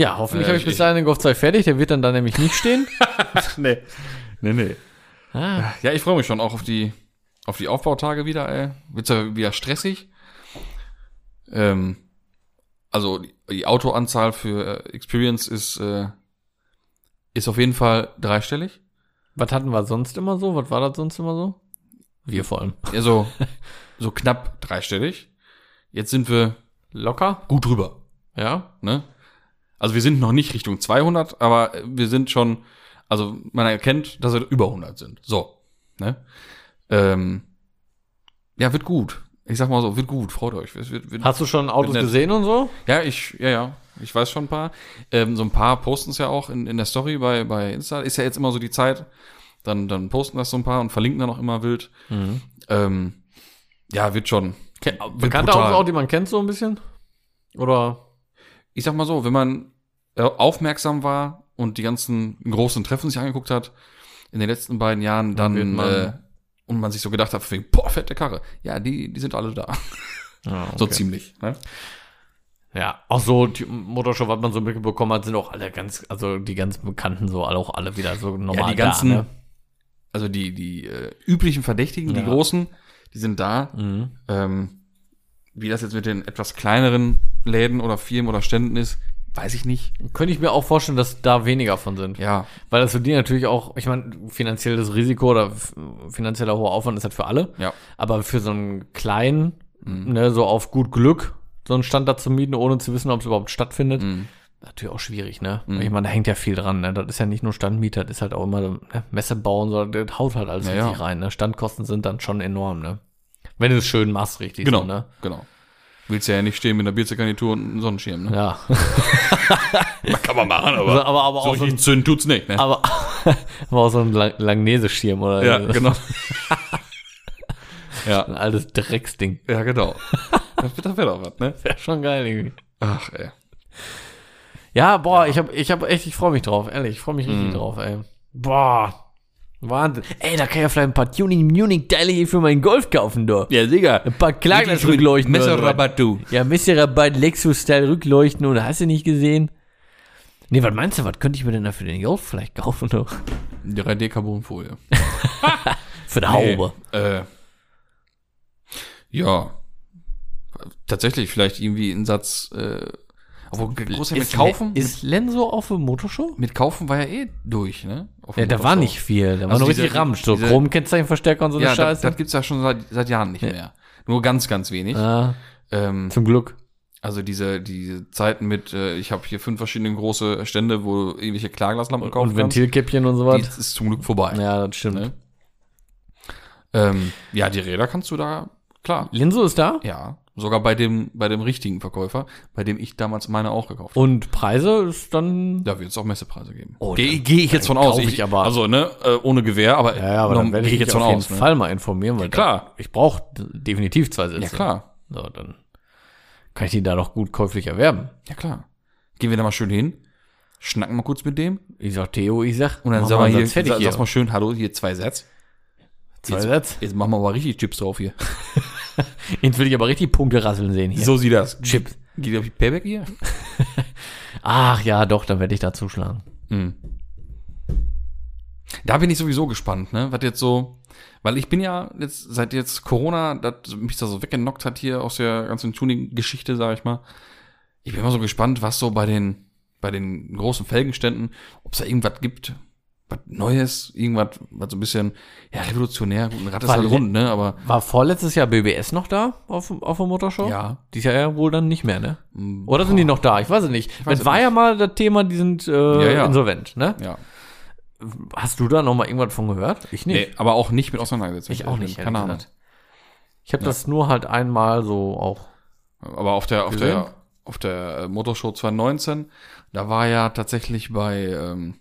Ja, hoffentlich Äh, habe ich bis ich- dahin den Golf 2 fertig. Der wird dann da nämlich nicht stehen. nee. Nee, nee. ah, Ja, ich freue mich schon auch auf die, auf die Aufbautage wieder, ey. Wird's ja wieder stressig. Ähm, also die, die Autoanzahl für äh, Experience ist, äh, ist auf jeden Fall dreistellig. was hatten wir sonst immer so? Was war das sonst immer so? Wir vor allem. Ja, so, so knapp dreistellig. Jetzt sind wir Locker? gut drüber, Ja. ne? Also wir sind noch nicht Richtung 200, aber wir sind schon, also man erkennt, dass wir über 100 sind. So, ne? Ähm, ja, wird gut. Ich sag mal so, wird gut. Freut euch. Wird, wird, Hast du schon Autos gesehen und so? Ja, ich, ja, ja. Ich weiß schon ein paar. Ähm, so ein paar posten es ja auch in, in der Story bei, bei Insta. Ist ja jetzt immer so die Zeit. Dann, dann posten das so ein paar und verlinken dann auch immer wild. Ähm, ja, wird schon. Wird Bekannte brutal. Autos auch, die man kennt so ein bisschen? Oder? Ich sag mal so, wenn man äh, aufmerksam war und die ganzen großen Treffen sich angeguckt hat in den letzten beiden Jahren, Dann man- äh, und man sich so gedacht hat, wegen, boah, fette Karre. Ja, die, die sind alle da. So okay. ziemlich. Ne? Ja, auch so, die Motorshow, was man so mitbekommen hat, sind auch alle ganz, also die ganzen Bekannten so, alle auch alle wieder so normal Ja, die ganzen, da, ne? also die, die äh, üblichen Verdächtigen, die Ja. großen, die sind da. Mhm. Ähm, wie das jetzt mit den etwas kleineren Läden oder Firmen oder Ständen ist, weiß ich nicht. Könnte ich mir auch vorstellen, dass da weniger von sind. Ja, Weil das für die natürlich auch, ich meine, finanzielles Risiko oder finanzieller hoher Aufwand ist halt für alle. ja. Aber für so einen kleinen, Mhm. ne, so auf gut Glück, so einen Stand da zu mieten, ohne zu wissen, ob es überhaupt stattfindet, Mhm. natürlich auch schwierig, ne? Mhm. Ich meine, da hängt ja viel dran, ne? Das ist ja nicht nur Standmieter, das ist halt auch immer ne, Messe bauen, sondern das haut halt alles Ja, richtig ja. rein, ne? Standkosten sind dann schon enorm, ne? Wenn du es schön machst, richtig, Genau, so, ne? genau. Willst ja nicht stehen mit einer Bierzegarnitur und einem Sonnenschirm, ne? Ja. Kann man machen, aber, aber, aber so auch so richtig zünden tut's nicht, ne? aber, aber auch so ein Lang Langnese-Schirm oder ja, genau. ja, ein altes Drecksding. ja, genau. Das, das wäre doch was, ne? Wäre schon geil irgendwie. Ach, ey. Ja, boah, ich hab, ich hab echt, ich freue mich drauf, ehrlich, ich freue mich richtig Mhm. drauf, ey. Boah. Wahnsinn. Ey, da kann ich ja vielleicht ein paar Tuning Munich Teile hier für meinen Golf kaufen, du. Ja, Digga. Ein paar Klaglas-Rückleuchten. oder so. Messerrabatt, du. Ja, Messerrabatt, Lexus-Style Rückleuchten oder hast du nicht gesehen? Nee, was meinst du, was könnte ich mir denn da für den Golf vielleicht kaufen, du? 3D-Carbonfolie. Für die Haube. Nee, äh, ja. Tatsächlich, vielleicht irgendwie ein Satz, äh, obwohl, groß mit Ist kaufen? Ist Lenso auf der Motorshow? mit kaufen war ja eh durch, ne? Auf Ja, dem da war nicht viel. Da war Also nur diese- richtig Ramsch. So Chrom-Kennzeichenverstärker und so eine Ja, das, Scheiße. das gibt's ja schon seit, seit Jahren nicht mehr. Nur ganz, ganz wenig. ah, Ähm, zum Glück. also diese, diese Zeiten mit, äh, ich habe hier fünf verschiedene große Stände, wo du irgendwelche Klarglaslampen kaufen Und Ventilkäppchen und so was. Die ist zum Glück vorbei. Ja, das stimmt. Ne? Ähm, ja, die Räder kannst du da, klar. Linso ist da? Ja, sogar bei dem, bei dem richtigen Verkäufer, bei dem ich damals meine auch gekauft habe. Und Preise ist dann. Da wird es auch Messepreise geben. Oh, Gehe geh ich jetzt von aus. kauf ich aber- also, ne, äh, ohne Gewehr, aber, Ja, ja, aber noch- dann werde ich ich jetzt auf von jeden aus. Ne? Fall mal informieren, weil klar. Da, ich brauche definitiv zwei Sitze. Ja, klar. So, dann kann ich die da doch gut käuflich erwerben. Ja, klar. Gehen wir da mal schön hin, schnacken mal kurz mit dem Ich sag Theo, ich sag, und dann sagen mal wir hier, sag, hier. sag mal schön, hallo, hier zwei Sätze. Zwei jetzt, Sätze. Jetzt machen wir aber richtig Chips drauf hier. Jetzt will ich aber richtig Punkte rasseln sehen hier. So sieht das. Chips. Geht auf die Payback hier? Ach ja, doch, dann werde ich da zuschlagen. Mhm. Da bin ich sowieso gespannt, ne? Was jetzt so, weil ich bin ja jetzt, seit jetzt Corona, das mich da so weggenockt hat hier aus der ganzen Tuning-Geschichte, sag ich mal. Ich bin immer so gespannt, was so bei den, bei den großen Felgenständen, ob es da irgendwas gibt, was Neues, irgendwas, was so ein bisschen, ja, revolutionär, gut, ein Rad ist halt rund, ne? Aber, War vorletztes Jahr BBS noch da auf, auf der Motorshow? ja. Die ist ja, ja wohl dann nicht mehr, ne? mm, Oder sind die noch da? Ich weiß es nicht. weiß Das es war ja mal das Thema, die sind äh, ja. insolvent, ne? Ja. Hast du da noch mal irgendwas von gehört? Ich nicht. Nee, aber auch nicht mit auseinandergesetzt. ich auch nicht. Keine Ahnung. Ich habe das nur halt einmal so auch. Aber auf der, auf Gesehen? der, auf der äh, Motorshow 2019, da war ja tatsächlich bei, ähm,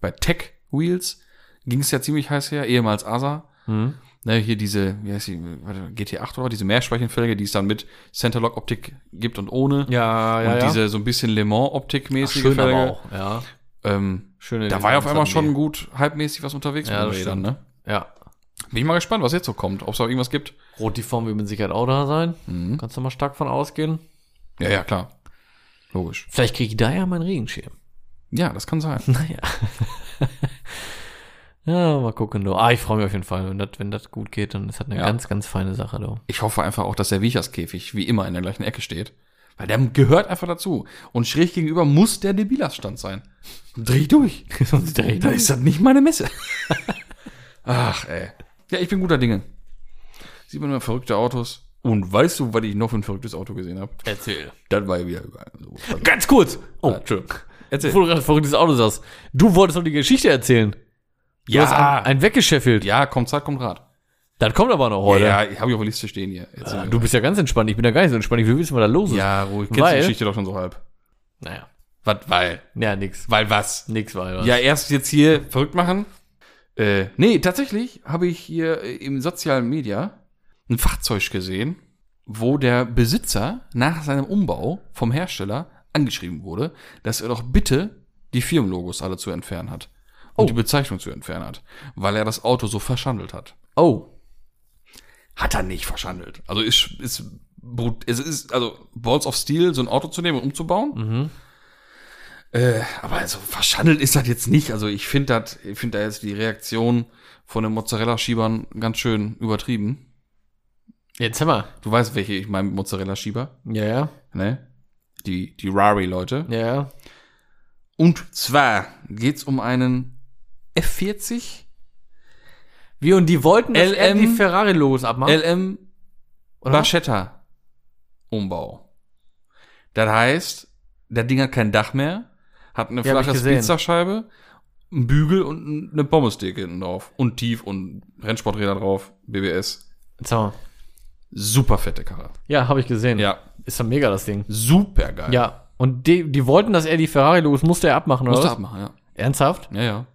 bei Tech Wheels, ging es ja ziemlich heiß her, ehemals ASA. Hm? Ne, hier diese, wie heißt die, warte, GT8 oder diese Mehrspeichenfelge, die es dann mit Centerlock Optik gibt und ohne. Ja, ja, und ja. diese so ein bisschen Le Mans Optik Ach, mäßige schön Felge. aber auch, ja. Ähm, Schöne da war ja auf einmal schon gut halbmäßig was unterwegs Ja, mit Rädern, ne? die. Ja. Bin ich mal gespannt, was jetzt so kommt, ob es da irgendwas gibt. Rot die Form wird mit Sicherheit auch da sein. Mhm. Kannst du mal stark von ausgehen. Ja, ja, klar. Logisch. Vielleicht kriege ich da ja meinen Regenschirm. Ja, das kann sein. Naja. Ja, mal gucken du. Ah, ich freue mich auf jeden Fall. Wenn das, wenn das gut geht, dann ist das eine Ja. ganz, ganz feine Sache, du. Ich hoffe einfach auch, dass der Wicherskäfig wie immer in der gleichen Ecke steht. Weil der gehört einfach dazu. Und schräg gegenüber muss der Debilas-Stand sein. Dreh ich durch. Sonst dreh ich Dann ist das nicht meine Messe. Ach, ey. Ja, ich bin guter Dinge. Sieht man immer verrückte Autos. Und weißt du, was ich noch für ein verrücktes Auto gesehen habe? Erzähl. Das war ja wieder überall. So. Ganz kurz. Oh, Ja. Entschuldigung. Erzähl. Bevor du gerade verrücktes Auto sagst. Du wolltest doch die Geschichte erzählen. Du Ja. hast ein, ein weggeschäffelt. Ja, kommt Zeit, kommt Rat. Das kommt aber noch heute. Ja, ja habe ich auf der Liste stehen hier. Ah, du bist ja ganz entspannt. Ich bin ja gar nicht so entspannt. Ich will wissen, was da los ist. ja, ruhig. Kennst Weil- die Geschichte doch schon so halb. Naja. Was, weil? Ja, nix. Weil was? Nix war was. Ja, erst jetzt hier verrückt machen. Äh, nee, tatsächlich habe ich hier äh, im sozialen Media ein Fahrzeug gesehen, wo der Besitzer nach seinem Umbau vom Hersteller angeschrieben wurde, dass er doch bitte die Firmenlogos alle zu entfernen hat. Und Oh. die Bezeichnung zu entfernen hat, weil er das Auto so verschandelt hat. Oh. Hat er nicht verschandelt. Also ist, ist, brut- es ist, also Balls of Steel, so ein Auto zu nehmen und umzubauen. Mhm. Äh, aber also verschandelt ist das jetzt nicht. Also ich finde das, ich finde da jetzt die Reaktion von den Mozzarella-Schiebern ganz schön übertrieben. Jetzt hör mal. Du weißt, welche ich meine Mozzarella-Schieber, Ja, ja. ne? Die, die Rari-Leute. Ja, ja. Und zwar geht's um einen F40 Wie und die wollten, dass er LM die Ferrari-Logos abmacht? LM Oder was? Barchetta Umbau. Das heißt, der Ding hat kein Dach mehr, hat eine Ja, flache gesehen. Pizzascheibe, einen Bügel und eine Pommesdecke hinten drauf. Und tief und Rennsporträder drauf, BBS. Mal. Super fette Karre. Ja, habe ich gesehen. Ja, Ist doch mega, das Ding. super geil. Ja. Und die, die wollten, dass er die Ferrari-Logos musste er abmachen, oder Musst du was? abmachen, ja. Ernsthaft? Ja, ja.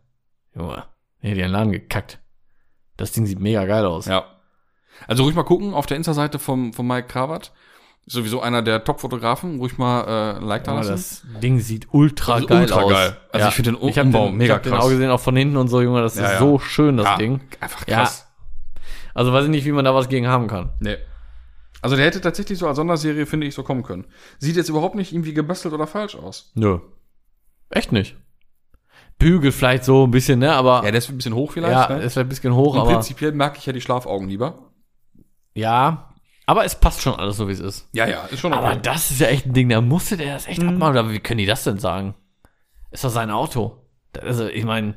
Junge. Nee, die haben den Laden gekackt. Das Ding sieht mega geil aus. Ja. Also ruhig mal gucken auf der Insta-Seite vom, von Mike Krawat. Ist sowieso einer der Top-Fotografen. Ruhig mal äh, ein Like da Aber lassen. das Ding sieht ultra Also geil ultra aus. geil. Also ich finde den ich hab Umbau den, mega ich hab den krass. auch gesehen, auch von hinten und so, Junge. Das Ja, ist ja. so schön, das Ja, Ding. Einfach Ja. krass. Also weiß ich nicht, wie man da was gegen haben kann. Nee. Also der hätte tatsächlich so als Sonderserie, finde ich, so kommen können. Sieht jetzt überhaupt nicht irgendwie gebastelt oder falsch aus. Nö. Echt nicht. Bügel vielleicht so ein bisschen, ne? Aber Ja, der ist ein bisschen hoch vielleicht. ja, ne? ist ein bisschen hoch, Und aber prinzipiell mag ich ja die Schlafaugen lieber. ja. Aber es passt schon alles so, wie es ist. Ja, ja, ist schon Aber okay. das ist ja echt ein Ding, da musste der das Mhm. echt abmachen. Aber wie können die das denn sagen? Ist doch sein Auto. Das- Also, ich meine,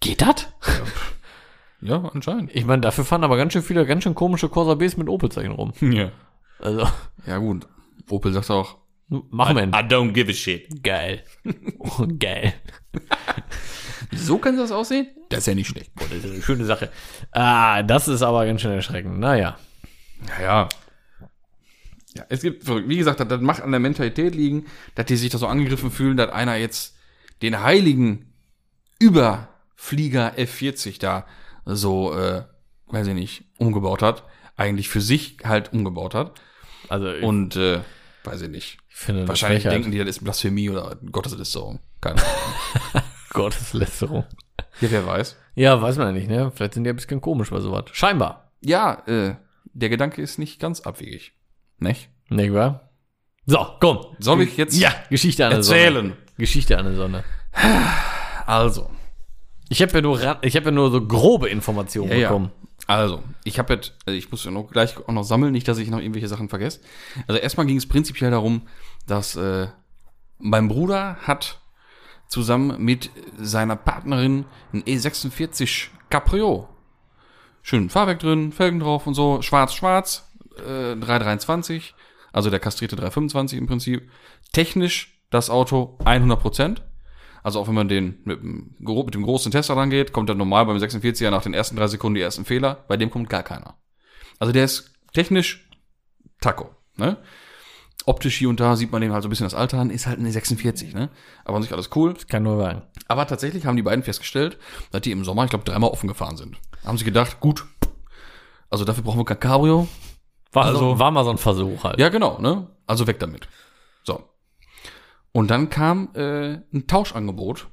geht das? Ja, anscheinend. Ich meine, dafür fahren aber ganz schön viele, ganz schön komische Corsa Bs mit Opel-Zeichen rum. Ja. Also, Ja, gut. Opel sagt auch, machen wir ihn. don't give a shit. Geil. Oh, geil. So kann das aussehen? Das ist ja nicht schlecht. Boah, das ist eine schöne Sache. Ah, das ist aber ganz schön erschreckend. Naja. Ja, ja. Ja, es gibt, wie gesagt, das, das macht an der Mentalität liegen, dass die sich da so angegriffen fühlen, dass einer jetzt den heiligen Überflieger F40 da so, äh, weiß ich nicht, umgebaut hat. eigentlich für sich halt umgebaut hat. Also ich, Und äh, weiß ich nicht. Finde Wahrscheinlich denken die, das ist Blasphemie oder Gotteslästerung. Keine Ahnung. Gotteslästerung. ja, wer weiß. Ja, weiß man ja nicht, ne? Vielleicht sind die ein bisschen komisch bei sowas. Scheinbar. Ja, äh, der Gedanke ist nicht ganz abwegig. Nicht? Nicht wahr? So, komm. Soll ich jetzt Ja, Geschichte an der Sonne. erzählen? Geschichte an der Sonne. Also. Ich habe ja nur, ich habe ja nur so grobe Informationen Ja, ja. Also, ich habe jetzt, äh, ich muss ja noch gleich auch noch sammeln, nicht, dass ich noch irgendwelche Sachen vergesse. Also erstmal ging es prinzipiell darum, dass äh, mein Bruder hat zusammen mit seiner Partnerin ein E46 Cabrio. Schön Fahrwerk drin, Felgen drauf und so, schwarz-schwarz, äh, 323, also der kastrierte 325 im Prinzip. Technisch das Auto 100 Prozent. Also auch wenn man den mit dem, mit dem großen Tester rangeht, kommt dann normal beim 46er nach den ersten drei Sekunden die ersten Fehler. Bei dem kommt gar keiner. Also der ist technisch Taco. Ne? Optisch hier und da sieht man dem halt so ein bisschen das Alter an, ist halt eine 46, ne? Aber an sich alles cool. Kann nur sagen. Aber tatsächlich haben die beiden festgestellt, dass die im Sommer, ich glaube, dreimal offen gefahren sind. Haben sie gedacht, gut, also dafür brauchen wir kein Cabrio. War, Also- so, war mal so ein Versuch halt. Ja, genau, ne? Also weg damit. Und dann kam äh, ein Tauschangebot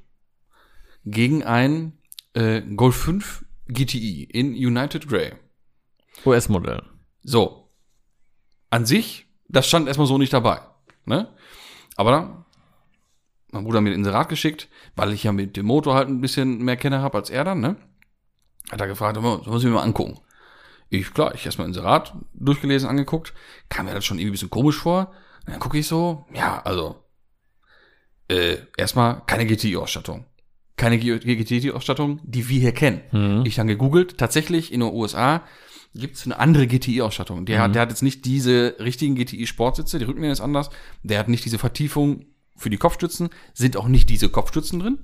gegen ein äh, Golf 5 GTI in United Grey. US-Modell. So. An sich, das stand erstmal so nicht dabei. Ne? Aber dann, mein Bruder hat mir ein Inserat geschickt, weil ich ja mit dem Motor halt ein bisschen mehr Kenner habe als er dann, ne? Hat er gefragt, sollen wir uns mal angucken? Ich, klar, ich erstmal Inserat durchgelesen, angeguckt, kam mir das schon irgendwie ein bisschen komisch vor. Und dann gucke ich so, ja, also, äh, erstmal keine GTI-Ausstattung. Keine GTI-Ausstattung, die wir hier kennen. Mhm. Ich dann gegoogelt, tatsächlich in den USA gibt es eine andere GTI-Ausstattung. Der, hat, der hat jetzt nicht diese richtigen GTI-Sportsitze, die Rückenlehne ist anders. Der hat nicht diese Vertiefung für die Kopfstützen, sind auch nicht diese Kopfstützen drin.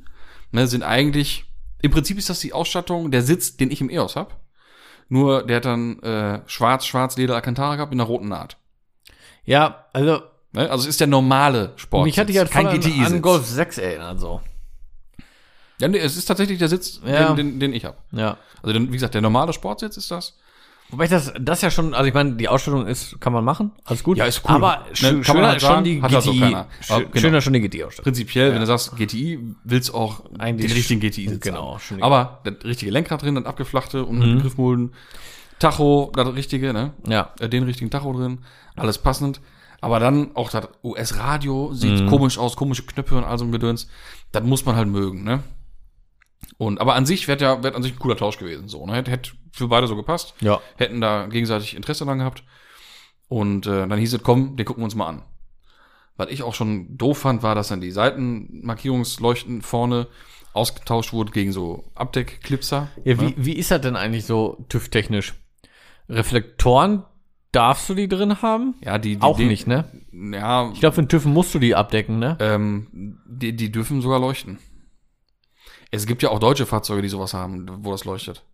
Ne, sind eigentlich, im Prinzip ist das die Ausstattung, der Sitz, den ich im EOS hab. Nur der hat dann äh, schwarz, schwarz Leder Alcantara gehabt mit einer roten Naht. Ja, also Ne? Also es ist der normale Sport. mich hatte ich halt kein an, GTI-Sitz. an Golf 6 erinnert, so. Ja, nee, es ist tatsächlich der Sitz, Ja. den, den, den ich hab. Ja. Also den, wie gesagt, der normale Sportsitz ist das. Wobei ich das, das ja schon, also ich meine, die Ausstattung ist, kann man machen, alles gut. Ja, ist cool. Aber Ne, schöner halt schon sagen, die halt so GTI. sch Aber genau. Schöner schon die GTI-Ausstattung. Prinzipiell, wenn du sagst GTI, willst du auch Eigentlich den richtigen GTI-Sitz genau, haben. die- Aber das richtige Lenkrad drin, das abgeflachte und Mhm. Griffmulden. Tacho, das richtige, ne? Ja. Äh, Den richtigen Tacho drin. Alles passend. Aber dann auch das US-Radio Mhm. sieht komisch aus, komische Knöpfe und all so ein Gedöns. Das muss man halt mögen, ne? Und, aber an sich wäre ja, wäre an sich ein cooler Tausch gewesen, so, ne? Hätte, hätte für beide so gepasst. Ja. Hätten da gegenseitig Interesse dran gehabt. Und äh, dann hieß es, komm, den gucken wir uns mal an. Was ich auch schon doof fand, war, dass dann die Seitenmarkierungsleuchten vorne ausgetauscht wurde gegen so Abdeckklipser. Ja, ne? wie, wie ist das denn eigentlich so TÜV-technisch? Reflektoren darfst du die drin haben? Ja, die, die Auch die, nicht, ne? Ja, Ich glaube, für den TÜV musst du die abdecken, ne? ähm, die, die dürfen sogar leuchten. Es gibt ja auch deutsche Fahrzeuge, die sowas haben, wo das leuchtet.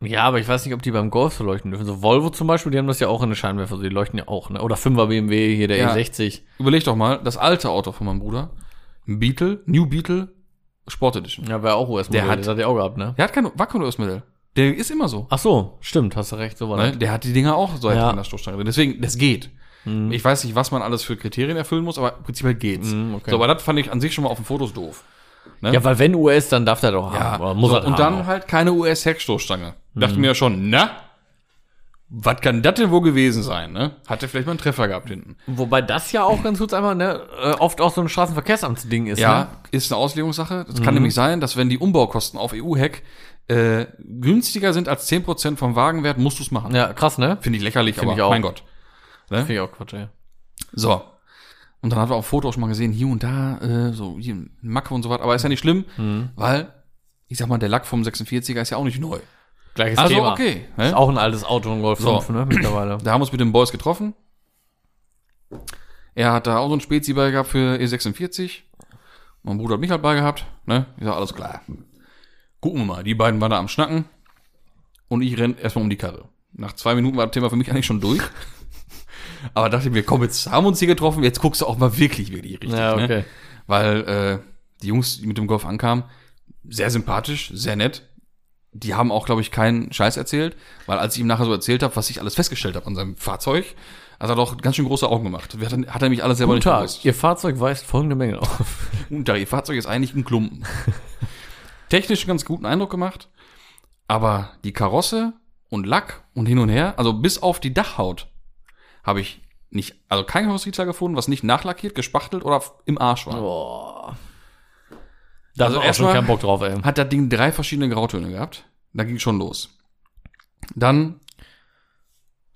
Ja, aber ich weiß nicht, ob die beim Golf so leuchten dürfen. So Volvo zum Beispiel, die haben das ja auch in den Scheinwerfer, so die leuchten ja auch, ne? Oder 5er BMW, hier der Ja. E60. Überleg doch mal, das alte Auto von meinem Bruder, ein Beetle, New Beetle, Sport Edition. Ja, wäre auch US-Modell, Der hat- das hat der auch gehabt, ne? Der hat kein, war kein US-Modell. Der ist immer so. Ach so, stimmt, hast du recht, so war Ne? Der hat die Dinger auch so Ja. in der Stoßstange drin. Deswegen, das geht. Ich weiß nicht, was man alles für Kriterien erfüllen muss, aber prinzipiell geht's. Mhm, okay. So, aber das fand ich an sich schon mal auf den Fotos doof. Ne? Ja, weil wenn US, dann darf der doch Ja, haben. Muss so, er und haben dann. Mhm. halt keine US-Heckstoßstange. Dachte mir ja schon, na, was kann das denn wohl gewesen sein, ne? Hat er vielleicht mal einen Treffer gehabt hinten. Wobei das ja auch ganz gut einmal, ne, äh, oft auch so ein Straßenverkehrsamtsding ist, Ja, ne? ist eine Auslegungssache. Das Mhm. kann nämlich sein, dass wenn die Umbaukosten auf EU-Heck äh, günstiger sind als 10% vom Wagenwert, musst du es machen. Ja, krass, ne? Finde ich lächerlich, Find aber ich auch. mein Gott. Finde ich auch Quatsch, ja. So. Und dann haben wir auf Fotos schon mal gesehen, hier und da, äh, so hier Macke und so was. Aber ist ja nicht schlimm, Mhm. weil, ich sag mal, der Lack vom 46er ist ja auch nicht neu. Gleiches Also Thema. okay. Ist Ne? auch ein altes Auto, ein Golf So. 5, ne, mittlerweile. Da haben wir uns mit den Boys getroffen. Er hat da auch so ein Spezi bei gehabt für E46. Mein Bruder hat mich halt bei gehabt. Ne? Ich sag, alles klar. Gucken wir mal. Die beiden waren da am Schnacken. Und ich renn erstmal um die Karre. Nach zwei Minuten war das Thema für mich eigentlich schon durch. Aber dachte ich mir, komm, jetzt haben wir uns hier getroffen, jetzt guckst du auch mal wirklich, wirklich richtig. Ja, okay. Ne? Weil äh, die Jungs, die mit dem Golf ankamen, sehr sympathisch, sehr nett. die haben auch, glaube ich, keinen Scheiß erzählt, weil als ich ihm nachher so erzählt habe, was ich alles festgestellt habe an seinem Fahrzeug, hat er doch ganz schön große Augen gemacht. Hat, er- hat er mich alles selber Guten nicht Tag, gewusst. Ihr Fahrzeug weist folgende Menge auf. Guten Tag, ihr Fahrzeug ist eigentlich ein Klumpen. Technisch einen ganz guten Eindruck gemacht, aber die Karosse und Lack und hin und her, also bis auf die Dachhaut, habe ich nicht, also kein Karosserieteil gefunden, was nicht nachlackiert, gespachtelt oder im Arsch war. Boah. Da Also erstmal- schon keinen Bock drauf, ey. Hat das Ding drei verschiedene Grautöne gehabt. Da ging schon los. Dann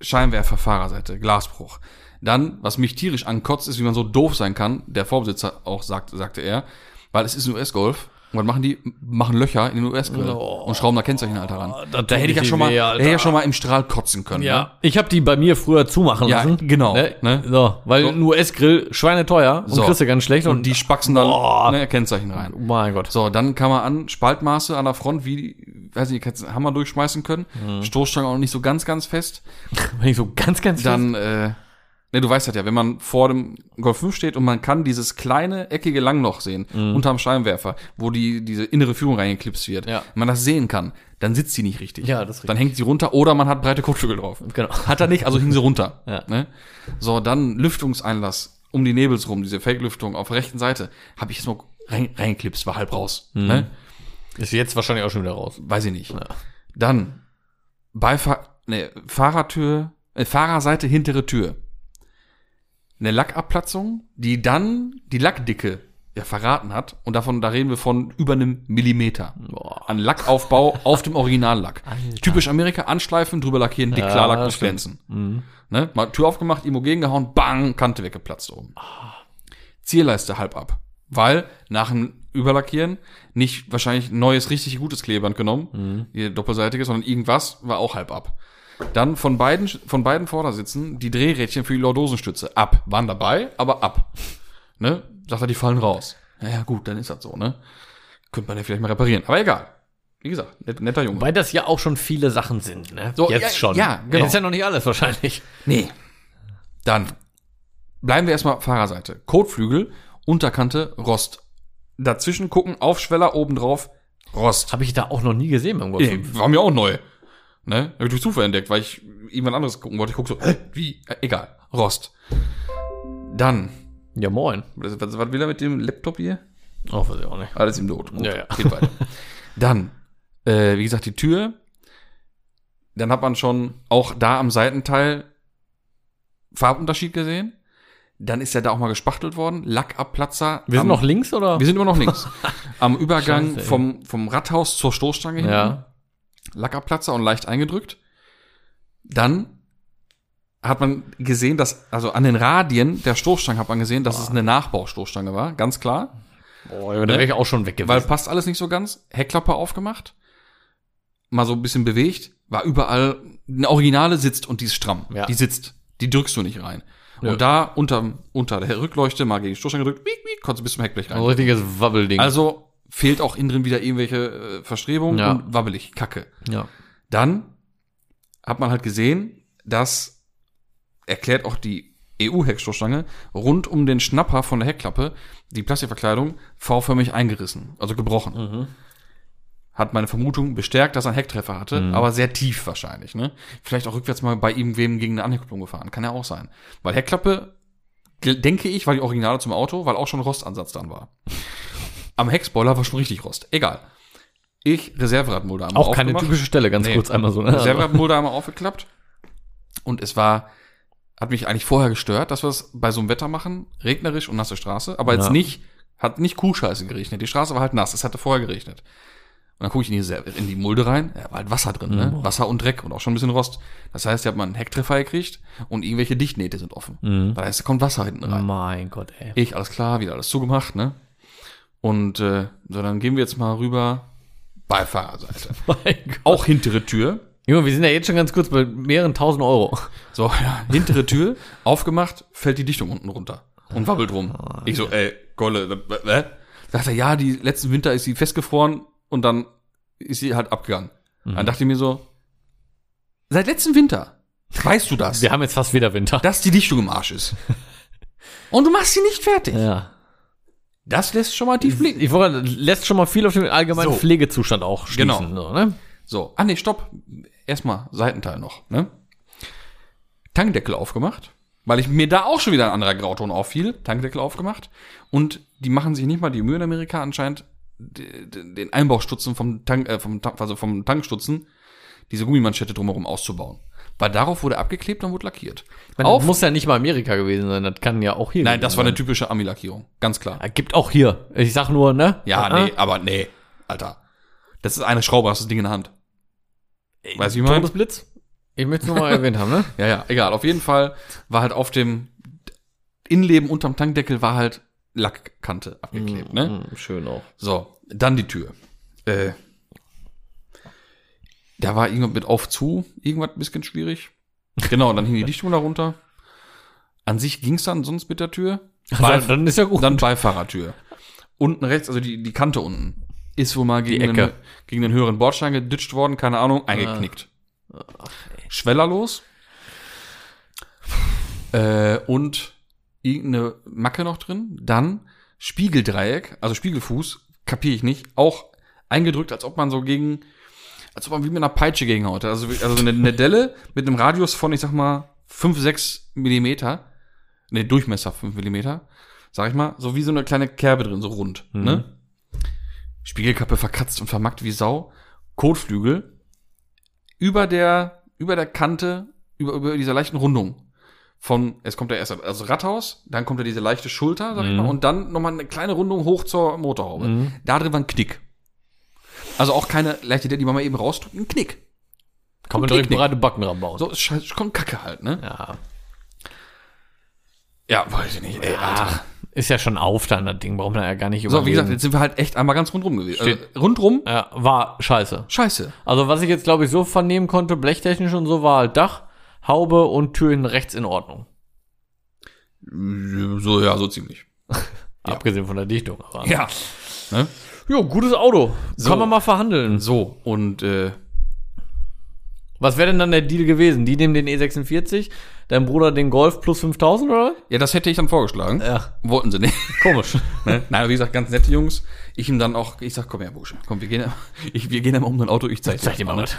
Scheinwerfer, Fahrerseite, Glasbruch. Dann, was mich tierisch ankotzt, ist, wie man so doof sein kann. Der Vorbesitzer auch sagt, sagte er, weil es ist ein US-Golf. Und was machen die? Machen Löcher in den US-Grill Oh. und schrauben da Kennzeichenhalter ran. das Da hätte ich ja schon mal, weh, da hätte ich ja schon mal im Strahl kotzen können. Ne? Ja, ich habe die bei mir früher zumachen Ja, lassen. genau, Ne? ne? So, weil So. ein US-Grill schweineteuer und So. kriegst du ganz schlecht. Und Und, die spaxen dann Boah. ne, Kennzeichen rein. oh mein Gott. So, dann kam man an, Spaltmaße an der Front, wie, weiß nicht, kannst Hammer durchschmeißen können. Mhm. Stoßstange auch nicht so ganz, ganz fest. Wenn ich so ganz, ganz Dann, äh, ne, du weißt das ja, wenn man vor dem Golf 5 steht und man kann dieses kleine, eckige Langloch sehen, Mhm. unterm Scheinwerfer, wo die, diese innere Führung reingeklipst wird. Ja. Wenn man das sehen kann, dann sitzt sie nicht richtig. Ja, das ist Dann hängt sie runter oder man hat breite Kotflügel drauf. Genau. Hat er nicht, also hing sie runter. Ja. Ne? So, dann Lüftungseinlass um die Nebels rum, diese Fake-Lüftung auf der rechten Seite, habe ich jetzt mal rein, reingeklipst, war halb raus. Mhm. Ne? Ist jetzt wahrscheinlich auch schon wieder raus. Weiß ich nicht. Dann Beifahr ne, Fahrertür, äh, Fahrerseite hintere Tür. Eine Lackabplatzung, die dann die Lackdicke ja verraten hat. Und davon, da reden wir von über einem Millimeter. Boah. An Lackaufbau auf dem Originallack. Typisch Amerika, anschleifen, drüber lackieren, dick Ja, Klarlack und stimmt. glänzen. Ne? Mal Tür aufgemacht, Immogen gehauen, bang, Kante weggeplatzt oben. Zierleiste halb ab. Weil nach dem Überlackieren nicht wahrscheinlich neues, richtig gutes Klebeband genommen, hier doppelseitiges, sondern irgendwas war auch halb ab. Dann von beiden, von beiden Vordersitzen die Drehrädchen für die Lordosenstütze ab. Waren dabei, aber ab. Ne? Sagt er, die fallen raus. Naja, gut, dann ist das so, ne? Könnte man ja vielleicht mal reparieren. Aber egal. Wie gesagt, net, netter Junge. Weil das ja auch schon viele Sachen sind, ne? So, Jetzt ja, schon. ja, genau. Jetzt ist ja noch nicht alles wahrscheinlich. Nee. Dann bleiben wir erstmal Fahrerseite. Kotflügel, Unterkante, Rost. Dazwischen gucken, Aufschweller, obendrauf, Rost. Habe ich da auch noch nie gesehen beim Golf Nee, 5. war mir auch neu. Ne? Hab ich durch Zufall entdeckt, weil ich irgendwann anderes gucken wollte. Ich guck so, hä, wie? Äh, egal, Rost. Dann, Ja, moin. was, was, was will er mit dem Laptop hier? Oh, weiß ich auch nicht. Alles im Not. Gut, Ja, ja. Geht weiter. Dann, äh, wie gesagt, die Tür. Dann hat man schon auch da am Seitenteil Farbunterschied gesehen. Dann ist ja da auch mal gespachtelt worden. Lackabplatzer. Wir sind am, noch links, oder? Wir sind immer noch links. Am Übergang Scheiße, vom, vom Rathaus zur Stoßstange hin. ja. Lackabplatzer und leicht eingedrückt. Dann hat man gesehen, dass, also an den Radien der Stoßstange hat man gesehen, dass es eine Nachbaustoßstange war, ganz klar. Boah, da wäre ich auch schon weg gewesen. Weil passt alles nicht so ganz. Heckklappe aufgemacht. Mal so ein bisschen bewegt. War überall, eine Originale sitzt und die ist stramm. Ja. Die sitzt. Die drückst du nicht rein. Ja. Und da unter, unter der Rückleuchte mal gegen die Stoßstange gedrückt, wiek, wiek, konntest du bis zum Heckblech rein. ein richtiges Wabbelding. Also fehlt auch innen drin wieder irgendwelche äh, Verstrebungen Ja. und wabbelig, kacke. ja. Dann hat man halt gesehen, dass erklärt auch die EU-Heckstoßstange rund um den Schnapper von der Heckklappe die Plastikverkleidung V-förmig eingerissen, also gebrochen. Mhm. Hat meine Vermutung bestärkt, dass er einen Hecktreffer hatte, aber sehr tief wahrscheinlich. Ne? Vielleicht auch rückwärts mal bei irgendwem gegen eine Anheckkupplung gefahren. Kann ja auch sein. Weil Heckklappe, denke ich, war die Originale zum Auto, weil auch schon Rostansatz dann war. Am Heckspoiler war schon richtig Rost. Egal. Ich Reserveradmulde einmal Auch keine typische Stelle, ganz Nee. kurz einmal so. Ne? Reserveradmulde einmal aufgeklappt. Und es war, hat mich eigentlich vorher gestört, dass wir es bei so einem Wetter machen, regnerisch und nasse Straße, aber jetzt Ja. nicht, hat nicht Kuhscheiße geregnet. Die Straße war halt nass, es hatte vorher geregnet. Und dann gucke ich in die, in die Mulde rein, ja, war halt Wasser drin, ne? Mhm. Wasser und Dreck und auch schon ein bisschen Rost. Das heißt, ihr habt mal einen Hecktreffer gekriegt und irgendwelche Dichtnähte sind offen. Mhm. Das heißt, da kommt Wasser hinten rein. Mein Gott, ey. Ich, alles klar, wieder alles zugemacht, ne? Und äh, so, dann gehen wir jetzt mal rüber Beifahrerseite. Auch hintere Tür. Junge, wir sind ja jetzt schon ganz kurz bei mehreren tausend Euro. So, ja, hintere Tür, aufgemacht, fällt die Dichtung unten runter und wabbelt rum. Ich so, ey, Golle, w- w- sagt er, ja, die letzten Winter ist sie festgefroren und dann ist sie halt abgegangen. Dann dachte ich mir so, seit letzten Winter weißt du das, Wir haben jetzt fast wieder Winter. dass die Dichtung im Arsch ist. Und du machst sie nicht fertig. Ja. Das lässt schon mal tief blicken. Ich wollte, lässt schon mal viel auf den allgemeinen So. Pflegezustand auch schließen. Genau. So, ne? So, ah nee, stopp. Erstmal Seitenteil noch, ne? Tankdeckel aufgemacht, weil ich mir da auch schon wieder ein anderer Grauton auffiel. Tankdeckel aufgemacht und die machen sich nicht mal die Mühe in Amerika anscheinend den Einbaustutzen vom Tank, äh, vom, also vom Tankstutzen, diese Gummimanschette drumherum auszubauen. Weil darauf wurde abgeklebt und wurde lackiert. Man, Auf, das muss ja nicht mal Amerika gewesen sein, das kann ja auch hier. nein, das war eine typische Ami-Lackierung, ganz klar. Gibt auch hier. Ich sag nur, ne? Ja, Ah, nee, aber nee, Alter. Das ist eine Schraube, hast das Ding in der Hand. Weißt du, wie ich meine? Todesblitz? Ich möchte es nur mal erwähnt haben, ne? Ja, ja, egal. Auf jeden Fall war halt auf dem Innenleben unterm Tankdeckel war halt Lackkante abgeklebt, ne? Mm, Schön auch. So, dann die Tür. Äh, da war irgendwas mit auf zu, irgendwas ein bisschen schwierig. Genau, dann hing die Dichtung darunter. An sich ging's dann sonst mit der Tür. Also, dann ist ja gut. Dann Beifahrertür. Unten rechts, also die, die Kante unten, ist wohl mal gegen, Ecke. einen, gegen den höheren Bordstein geditscht worden, keine Ahnung, eingeknickt. Schwellerlos. Äh, und irgendeine Macke noch drin. Dann Spiegeldreieck, also Spiegelfuß, kapiere ich nicht, auch eingedrückt, als ob man so gegen, als ob man wie mit einer Peitsche gegenhaut. Also, also eine, eine Delle mit einem Radius von, ich sag mal, 5, 6 Millimeter. Ne, Durchmesser 5 Millimeter. Sag ich mal, so wie so eine kleine Kerbe drin, so rund. Ne? Spiegelkappe verkratzt und vermackt wie Sau. Kotflügel. Über der, über der Kante, über, über dieser leichten Rundung. Von, es kommt ja erst also Radhaus, dann kommt ja diese leichte Schulter, sag ich mal, und dann nochmal eine kleine Rundung hoch zur Motorhaube. Da drin war ein Knick. Also auch keine leichte, die man mal eben raustut, ein Knick. Kann man direkt breite Backen ranbauen. So, scheiß, kommt Kacke halt, ne? Ja. Ja, weiß ich nicht, ey, Alter. Ist ja schon auf dann, das Ding. Braucht man ja gar nicht So, wie gesagt, jetzt sind wir halt echt einmal ganz rundrum gewesen. Steht- Also, rundrum, Ja, war scheiße. scheiße. Also, was ich jetzt, glaube ich, so vernehmen konnte, blechtechnisch und so, war halt Dach, Haube und Tür hinten rechts in Ordnung. So, ja, so ziemlich. Abgesehen von der Dichtung. Aber. Ja. Ne? Jo, gutes Auto. So. Kann man mal verhandeln. So, und äh, Was wäre denn dann der Deal gewesen? Die nehmen den E46, dein Bruder den Golf plus 5000, oder? ja, das hätte ich dann vorgeschlagen. Ja. Wollten sie nicht. Komisch. ne? Nein, wie gesagt, ganz nette Jungs. Ich ihm dann auch, ich sag, komm her, Bursche, komm, wir gehen, ich, wir gehen ja mal um dein Auto, ich zeig dir, Zeig dir mal was.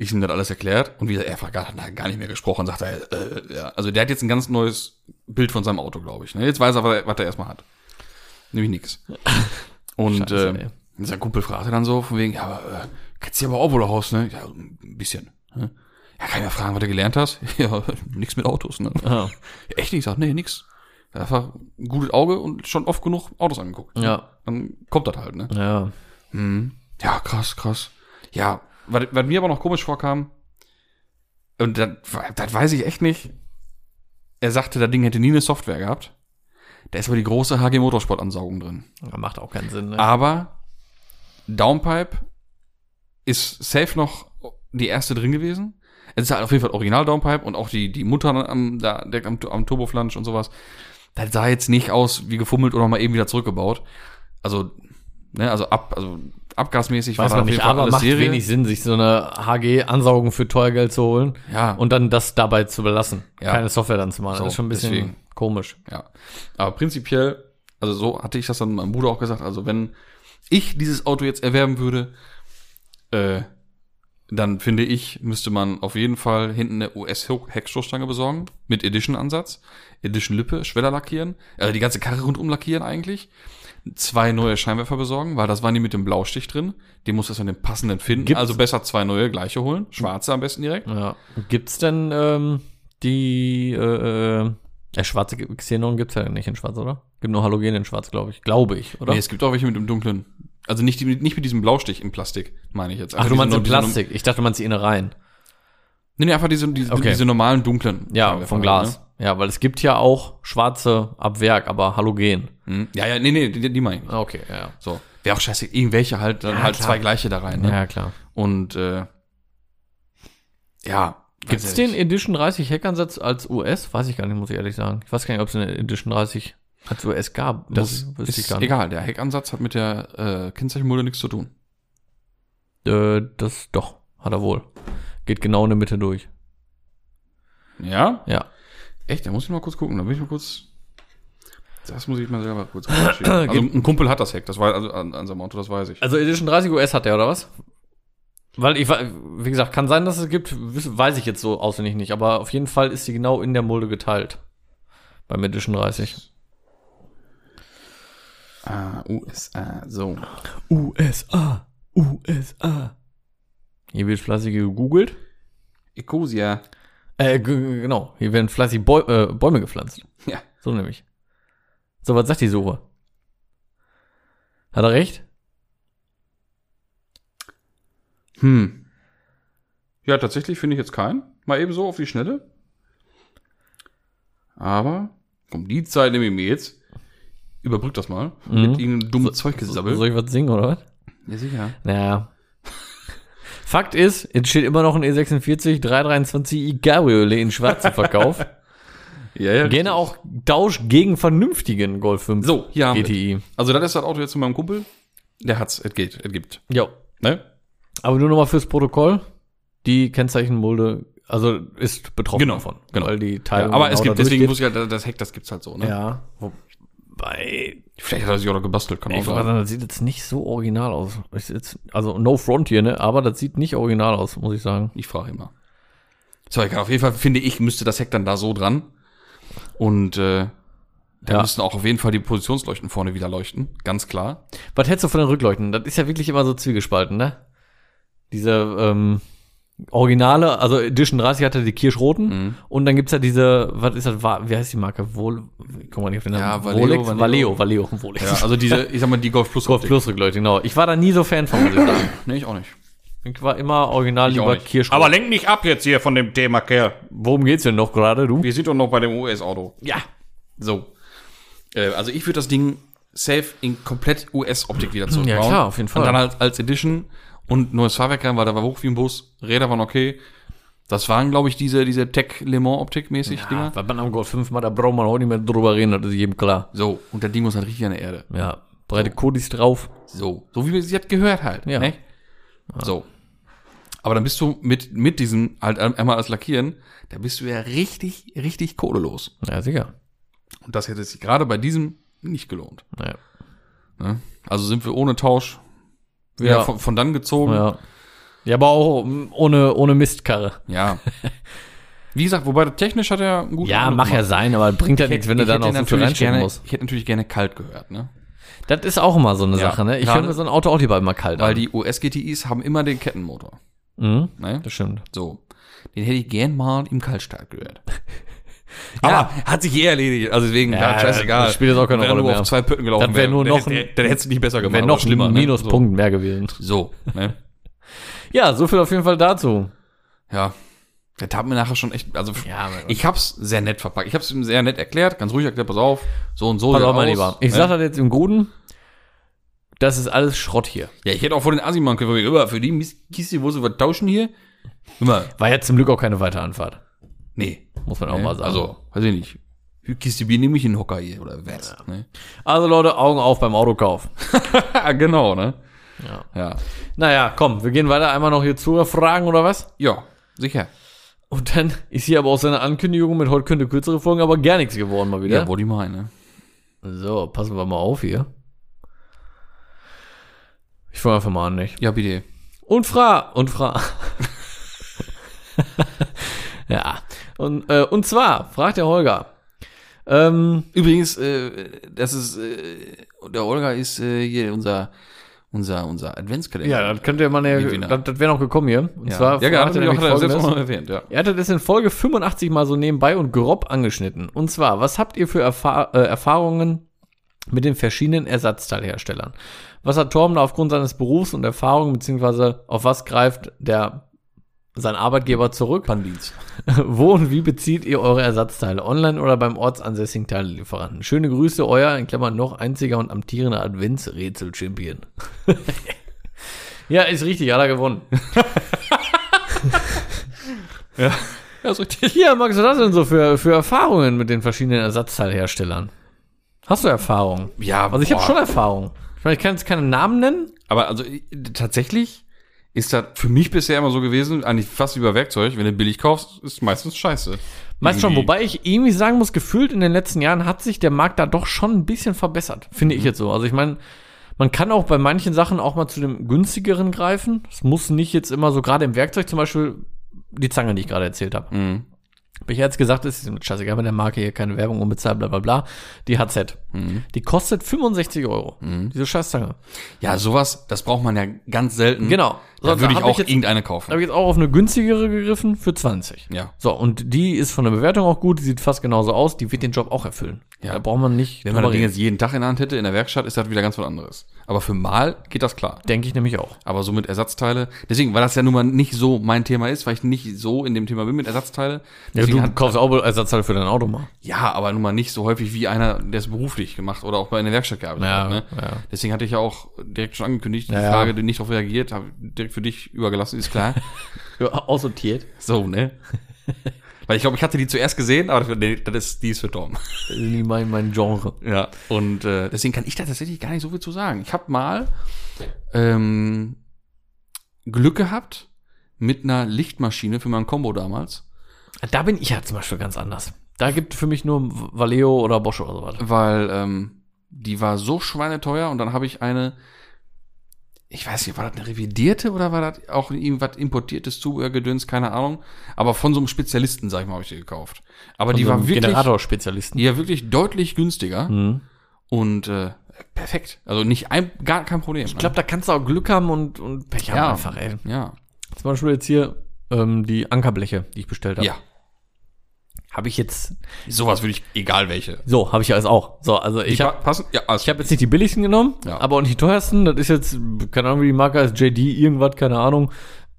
Ich ihm das alles erklärt und wie gesagt, er hat gar, hat gar nicht mehr gesprochen, sagt er, äh, ja. Also der hat jetzt ein ganz neues Bild von seinem Auto, glaube ich. Ne? Jetzt weiß er, was er, was er erstmal hat. Nämlich nix. Und Scheiße, äh, sein Kumpel fragte dann so, von wegen, ja, aber äh, kennst du aber auch wohl Haus, ne? Ja, ein bisschen. Ne? Ja, kann ich mal fragen, was du gelernt hast? Ja, nix mit Autos, ne? Ja. Echt nicht? Ich sag, nee, nix. Einfach ein gutes Auge und schon oft genug Autos angeguckt. Ja. Dann kommt das halt, ne? Ja. Ja, krass, krass. Ja, was, was mir aber noch komisch vorkam, und das, das weiß ich echt nicht, er sagte, das Ding hätte nie eine Software gehabt. Da ist aber die große HG Motorsport Ansaugung drin. Macht auch keinen Sinn, ne? Aber Downpipe ist safe noch die erste drin gewesen. Es ist halt auf jeden Fall Original Downpipe und auch die, die Mutter am, da, direkt am, am Turboflansch und sowas. Das sah jetzt nicht aus wie gefummelt oder mal eben wieder zurückgebaut. Also, ne, also ab, also abgasmäßig Weiß da man nicht, aber macht Serie. wenig Sinn, sich so eine HG-Ansaugung für teuer Geld zu holen Ja. und dann das dabei zu belassen. Ja. Keine Software dann zu machen. So, das ist schon ein bisschen deswegen. Komisch. Ja. Aber prinzipiell, also so hatte ich das dann meinem Bruder auch gesagt, also wenn ich dieses Auto jetzt erwerben würde, äh, dann finde ich, müsste man auf jeden Fall hinten eine US-Heckstoßstange besorgen, mit Edition-Ansatz, Edition-Lippe, Schweller lackieren, also die ganze Karre rundum lackieren eigentlich, zwei neue Scheinwerfer besorgen, weil das waren die mit dem Blaustich drin, die muss das an den passenden finden, Gibt's- also besser zwei neue gleiche holen, schwarze am besten direkt. Ja. Gibt's denn ähm, die äh, der schwarze Xenon gibt's ja nicht in schwarz, oder? Gibt nur Halogen in schwarz, glaube ich. Glaube ich, oder? Nee, es gibt auch welche mit dem dunklen, also nicht, nicht mit diesem Blaustich im Plastik, meine ich jetzt. Ach, Einfach du meinst in Plastik. Ich dachte, du meinst die Innereien. Nee, nee, einfach diese, diese, Okay. diese normalen dunklen. Ja, vom Glas. Ja, weil es gibt ja auch schwarze ab Werk, aber Halogen. Ne? Mhm. Ja, ja, nee, nee, die, die meine ich nicht. Okay, ja. So. Wäre auch scheiße, irgendwelche halt, dann Ja, halt klar. zwei gleiche da rein, ne? Ja, klar. Und, äh, ja. Gibt's weiß den. Edition 30 Heckansatz als US? Weiß ich gar nicht, muss ich ehrlich sagen. Ich weiß gar nicht, ob es eine Edition 30 als US gab. Das Muss- ist gar nicht. egal, der Heckansatz hat mit der äh, Kennzeichenmulde nichts zu tun. Äh, das doch, hat er wohl. Geht genau in der Mitte durch. Ja? Ja. Echt, da muss ich mal kurz gucken, da will ich mal kurz. Das muss ich mal selber kurz. Also ein Kumpel hat das Heck, das war also an, an seinem Auto, das weiß ich. Also Edition 30 US hat der, oder was? Weil ich, wie gesagt, kann sein, dass es gibt, weiß ich jetzt so auswendig nicht, aber auf jeden Fall ist sie genau in der Mulde geteilt. Beim Edition 30. Ah, USA, so. USA, USA. Hier wird fleißig gegoogelt. Ecosia. Äh, genau. Hier werden fleißig Bäu äh, Bäume gepflanzt. Ja. So nämlich. So, was sagt die Suche? Hat er recht? Hm. Ja, tatsächlich finde ich jetzt keinen. Mal eben so auf die Schnelle. Aber, komm, die Zeit nehme ich mir jetzt. Überbrück das mal. Mhm. Mit irgendeinem dummen Zeug gesabbelt. Soll ich was singen, oder was? Ja, sicher. Naja. Fakt ist, es steht immer noch ein E E46 323i Cabriolet in schwarz zu Verkauf. Ja, ja. Gerne auch Tausch gegen vernünftigen Golf 5 So, hier haben wir. GTI. Also, das ist das Auto jetzt von meinem Kumpel. Der hat's, es geht, es gibt. Jo. Ne? Aber nur nochmal fürs Protokoll. Die Kennzeichenmulde, also ist betroffen Genau, davon. genau. Weil die Teilung Ja, aber es genau gibt, deswegen muss ich halt, das Heck, das gibt's halt so, ne? Ja. Wobei, Vielleicht hat er sich auch noch gebastelt, kann auch ich wollte sein. sagen, das sieht jetzt nicht so original aus. Jetzt, also no front hier, ne? Aber das sieht nicht original aus, muss ich sagen. Ich frage immer. So, egal. Auf jeden Fall finde ich, müsste das Heck dann da so dran. Und äh, da Ja. müssten auch auf jeden Fall die Positionsleuchten vorne wieder leuchten. Ganz klar. Was hältst du von den Rückleuchten? Das ist ja wirklich immer so zwiegespalten, ne? Diese ähm, Originale, also Edition 30 hatte die kirschroten Mhm. und dann gibt's ja diese, was ist das, wie heißt die Marke? Wohl, guck mal nicht auf den Namen. Ja, Valeo, Volex? Valeo. Valeo, Valeo, Volex. Ja, also diese, ich sag mal, die Golf Plus. Golf Plus Rückleuchte, genau. Ich war da nie so Fan von, muss ich sagen. Nee, ich auch nicht. Ich war immer original Ich lieber nicht. kirschrot. Aber lenk nicht ab jetzt hier von dem Thema, Kerl. worum geht's denn noch gerade, du? Wir sind doch noch bei dem US-Auto. Ja. So. Äh, also ich würde das Ding safe in komplett US-Optik wieder zurückbauen. Ja, klar, auf jeden Fall. Und dann als, als Edition und neues Fahrwerk rein, weil da war hoch wie ein Bus, Räder waren okay. Das waren, glaube ich, diese, diese Tech Le Mans Optik mäßig Ja, Dinger. weil man am Golf 5 mal, da braucht man auch nicht mehr drüber reden, das ist jedem klar. So, und das Ding muss halt richtig an der Erde. Ja, breite Kodis drauf. So, so wie wir sie hat gehört halt. Ja. Ne? So. Aber dann bist du mit, mit diesem, halt einmal als Lackieren, da bist du ja richtig, richtig kohlelos. Ja, sicher. Und das hätte sich gerade bei diesem nicht gelohnt. Ja. Ne? Also sind wir ohne Tausch wieder Ja. von, von dann gezogen. Ja. Ja. Ja, aber auch ohne, ohne Mistkarre. Wie gesagt, wobei technisch hat er einen guten Ja, Eindruck mach ja gemacht. sein, aber bringt ja Ich nichts, wenn du dann viel natürlich reinstecken gerne, musst. Ich hätte natürlich gerne kalt gehört, ne? Das ist auch immer so eine Ja, Sache, ne? Ich höre mir so ein Auto auch lieber immer kalt Weil an. die US-GTIs haben immer den Kettenmotor. Mhm, Ne? das stimmt. So. Den hätte ich gern mal im Kaltstart gehört. Aber hat sich eh erledigt. Also deswegen, Ja, ja, scheißegal. das spielt jetzt auch keine Wäre Rolle mehr. auf zwei Pötten gelaufen. Das wär nur dann noch Dann hättest du nicht besser gemacht. Wäre noch schlimmer, ne? Minuspunkt mehr gewesen. So. ne? Ja, so viel auf jeden Fall dazu. Ja. Der tat mir nachher schon echt, also Ja, ich hab's sehr nett verpackt. Ich hab's ihm sehr nett erklärt, ganz ruhig erklärt, pass auf, so und so. Pass auf, mein Lieber. Ich ne? sag das jetzt im Guten. Das ist alles Schrott hier. Ja, ich hätte auch vor den Assi machen können, für die Mistkiste, wo sie was tauschen hier. Immer, War ja zum Glück auch keine weitere Anfahrt. Nee. Muss man auch mal sagen. Also, weiß ich nicht. Kiste Bier nehme ich einen Hocker hier, oder was, ne? also Leute, Augen auf beim Autokauf. Ja, genau, ne? Ja. Ja. Naja, komm, wir gehen weiter. Einmal noch hier Zuhörerfragen oder was? Ja, sicher. Und dann ist hier aber auch seine Ankündigung mit heute könnte kürzere Folgen, aber gar nichts geworden mal wieder. Ja, wollte ich mal, ne? So, passen wir mal auf hier. Ich fange einfach mal an, nicht? Ja, bitte. Und fra und fra. Und, äh, und zwar fragt der Holger. Ähm, Übrigens, äh, das ist, äh, der Olga ist äh, hier unser, unser, unser Adventskalender. ja, das könnte man ja, Gewinner. das, das wäre noch gekommen hier. Und ja. zwar ja, fragt hat er, hat er selbst erwähnt, ja. Er hatte das in Folge 85 mal so nebenbei und grob angeschnitten. Und zwar, was habt ihr für Erfa äh, Erfahrungen mit den verschiedenen Ersatzteilherstellern? Was hat Torben da aufgrund seines Berufs und Erfahrungen, beziehungsweise auf was greift der sein Arbeitgeber zurück? Pandits. Wo und wie bezieht ihr eure Ersatzteile? Online oder beim ortsansässigen Teilelieferanten? Schöne Grüße, euer, in Klammern noch einziger und amtierender Adventsrätsel-Champion. ja, ist richtig, hat er gewonnen. Ja, ist richtig. Ja, Max, was hast du denn so für, für Erfahrungen mit den verschiedenen Ersatzteilherstellern? Hast du Erfahrung? Ja, Also ich habe boah. schon Erfahrung. Ich meine, ich kann jetzt keine Namen nennen. Aber also ich- tatsächlich ist das für mich bisher immer so gewesen, eigentlich fast bei Werkzeug, wenn du billig kaufst, ist meistens scheiße. Meist schon, wobei ich irgendwie sagen muss, gefühlt in den letzten Jahren hat sich der Markt da doch schon ein bisschen verbessert, finde Mhm. ich jetzt so. Also ich meine, Man kann auch bei manchen Sachen auch mal zu dem günstigeren greifen. Es muss nicht jetzt immer so, gerade im Werkzeug zum Beispiel, die Zange, die ich gerade erzählt habe. Mhm. Hab ich jetzt gesagt, ist scheißegal bei der Marke hier, keine Werbung unbezahlt, bla bla bla. Die HZ. Mhm. Die kostet 65 Euro. Diese Scheißzange. Ja, sowas, das braucht man ja ganz selten. Genau. So, Da würde ich auch ich jetzt- irgendeine kaufen. habe ich jetzt auch auf eine günstigere gegriffen für 20. Ja. So, und die ist von der Bewertung auch gut, die sieht fast genauso aus, die wird den Job auch erfüllen. Ja. Da braucht man nicht Wenn man das Ding jetzt jeden Tag in der Hand hätte, in der Werkstatt, ist das wieder ganz was anderes. Aber für Mal geht das klar. Denke ich nämlich auch. Aber so mit Ersatzteile, deswegen, weil das ja nun mal nicht so mein Thema ist, weil ich nicht so in dem Thema bin mit Ersatzteile. Ja, du hat, kaufst auch Ersatzteil für dein Auto mal. ja, aber nun mal nicht so häufig wie einer, der es beruflich gemacht oder auch bei einer Werkstatt gearbeitet Ja, hat. Ne? ja. Deswegen hatte ich ja auch direkt schon angekündigt, die Ja. Frage, die nicht darauf reagiert, habe direkt für dich übergelassen, ist klar. Aussortiert. so, ne? Weil ich glaube, ich hatte die zuerst gesehen, aber nee, das ist, die ist für Tom. Mein, mein Genre. Ja, und äh, deswegen kann ich da tatsächlich gar nicht so viel zu sagen. Ich habe mal ähm, Glück gehabt mit einer Lichtmaschine für mein Combo damals, Da bin ich ja zum Beispiel ganz anders. Da gibt für mich nur Valeo oder Bosch oder sowas. weil ähm, die war so schweineteuer und dann habe ich eine, ich weiß nicht, war das eine revidierte oder war das auch irgendwas importiertes Zubehörgedöns, keine Ahnung, aber von so einem Spezialisten, sag ich mal, habe ich die gekauft. Aber die So war wirklich, Generator-Spezialisten. die war wirklich deutlich günstiger Mhm. und äh, perfekt. Also nicht ein, gar kein Problem. Ich glaube, da kannst du auch Glück haben und, und Pech haben ja, einfach, ey. Ja. Zum Beispiel jetzt hier ähm, die Ankerbleche, die ich bestellt habe. Ja. Habe ich jetzt, Sowas würde ich, egal welche. so, habe ich alles auch. So, also ich habe pa- passen? Ja, also, Ich habe jetzt nicht die billigsten genommen, Ja. aber auch nicht die teuersten. Das ist jetzt, keine Ahnung, wie die Marke ist, JD, irgendwas, keine Ahnung.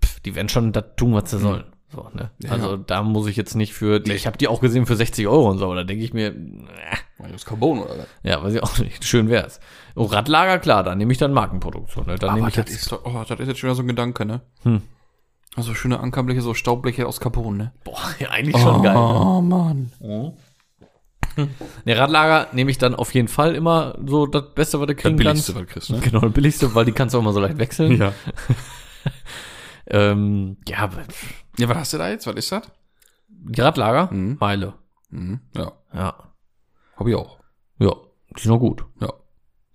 Pff, die werden schon das tun, was sie sollen. So, ne? Ja, also da muss ich jetzt nicht für. Nee. Ich habe die auch gesehen für 60 Euro und so, da denke ich mir, äh, das Carbon oder was? ja, weiß ich auch nicht. Schön wär's. Oh, Radlager, klar, da nehme ich dann Markenproduktion. Ne? Dann nehme ich das jetzt. ist, oh, das ist jetzt schon wieder so ein Gedanke, ne? Hm. Also schöne Ankerbleche, so Staubbleche aus Carbon, ne? Boah, ja, eigentlich schon geil. Ne? Oh, Mann. Ne, Radlager nehme ich dann auf jeden Fall immer so das Beste, was du Das kriegen billigste, kannst. was du kriegst, ne? Genau, das billigste, weil die kannst du auch immer so leicht wechseln. Ja. Ähm, ja, aber Ja, was hast du da jetzt? Was ist das? die Radlager, Mhm. Meile. Mhm. Ja, Ja. hab ich auch. Ja, die sind noch gut. Ja.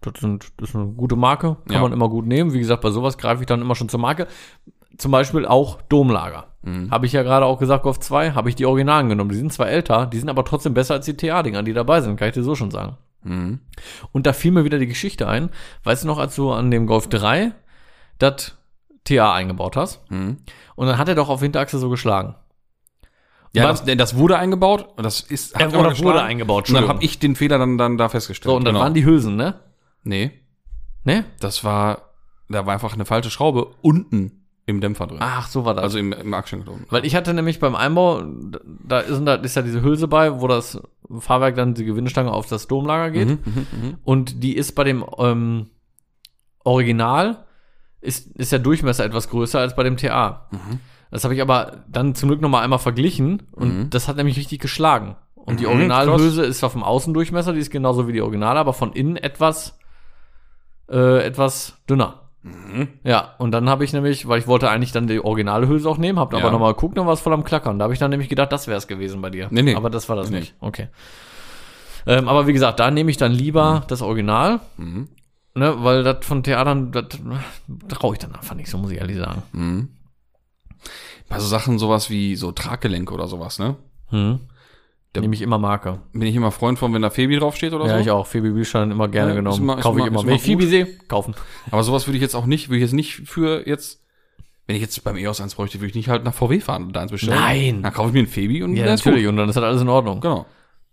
Das, sind, das ist eine gute Marke, kann Ja. man immer gut nehmen. Wie gesagt, bei sowas greife ich dann immer schon zur Marke. Zum Beispiel auch Domlager. Mhm. Habe ich ja gerade auch gesagt, Golf 2, habe ich die Originalen genommen. Die sind zwar älter, die sind aber trotzdem besser als die TA-Dinger, die dabei sind, kann ich dir so schon sagen. Mhm. Und da fiel mir wieder die Geschichte ein. Weißt du noch, als du an dem Golf 3 das TA eingebaut hast? Mhm. Und dann hat er doch auf Hinterachse so geschlagen. Ja, das, das wurde eingebaut und das ist. Hat wurde, immer wurde eingebaut, Und dann habe ich den Fehler dann, dann da festgestellt. So, und dann Genau. waren die Hülsen, ne? Nee, Ne? das war, da war einfach eine falsche Schraube unten im Dämpfer drin. Ach, so war das. Also im, im unten. Weil ich hatte nämlich beim Einbau, da ist, da ist ja diese Hülse bei, wo das Fahrwerk dann die Gewindestange auf das Domlager geht. Mhm, mhm, mhm. Und die ist bei dem ähm, Original, ist, ist der Durchmesser etwas größer als bei dem TA. Mhm. Das habe ich aber dann zum Glück nochmal einmal verglichen und Mhm. das hat nämlich richtig geschlagen. Und die Mhm, Originalhülse ist auf dem Außendurchmesser, die ist genauso wie die Originale, aber von innen etwas, äh, etwas dünner. Mhm. Ja, und dann habe ich nämlich, weil ich wollte eigentlich dann die Originalhülse auch nehmen, habe Ja. aber nochmal geguckt, dann war es voll am Klackern. Da habe ich dann nämlich gedacht, das wäre es gewesen bei dir. Nee, nee. Aber das war das Nee, nicht. Okay. Ähm, aber wie gesagt, da nehme ich dann lieber das Original, Mhm. ne, weil das von Theatern, das traue ich dann einfach nicht, so muss ich ehrlich sagen. Mhm. Bei so Sachen sowas wie so Traggelenke oder sowas, ne? Hm. Der- Nehme ich immer Marke. Bin ich immer Freund von, wenn da Febi draufsteht oder Ja, so. ich auch. Phoebe Büchstein immer gerne Ja, genommen. immer- Kaufe ich immer- immer. Wenn ich Phoebe sehe, kaufen. Aber sowas würde ich jetzt auch nicht, würde ich jetzt nicht für jetzt, wenn ich jetzt beim EOS eins bräuchte, würde ich nicht halt nach VW fahren und da eins bestellen. Nein. Dann kaufe ich mir einen Febi und Ja, dann ist natürlich. gut. Und dann ist halt alles in Ordnung. Genau.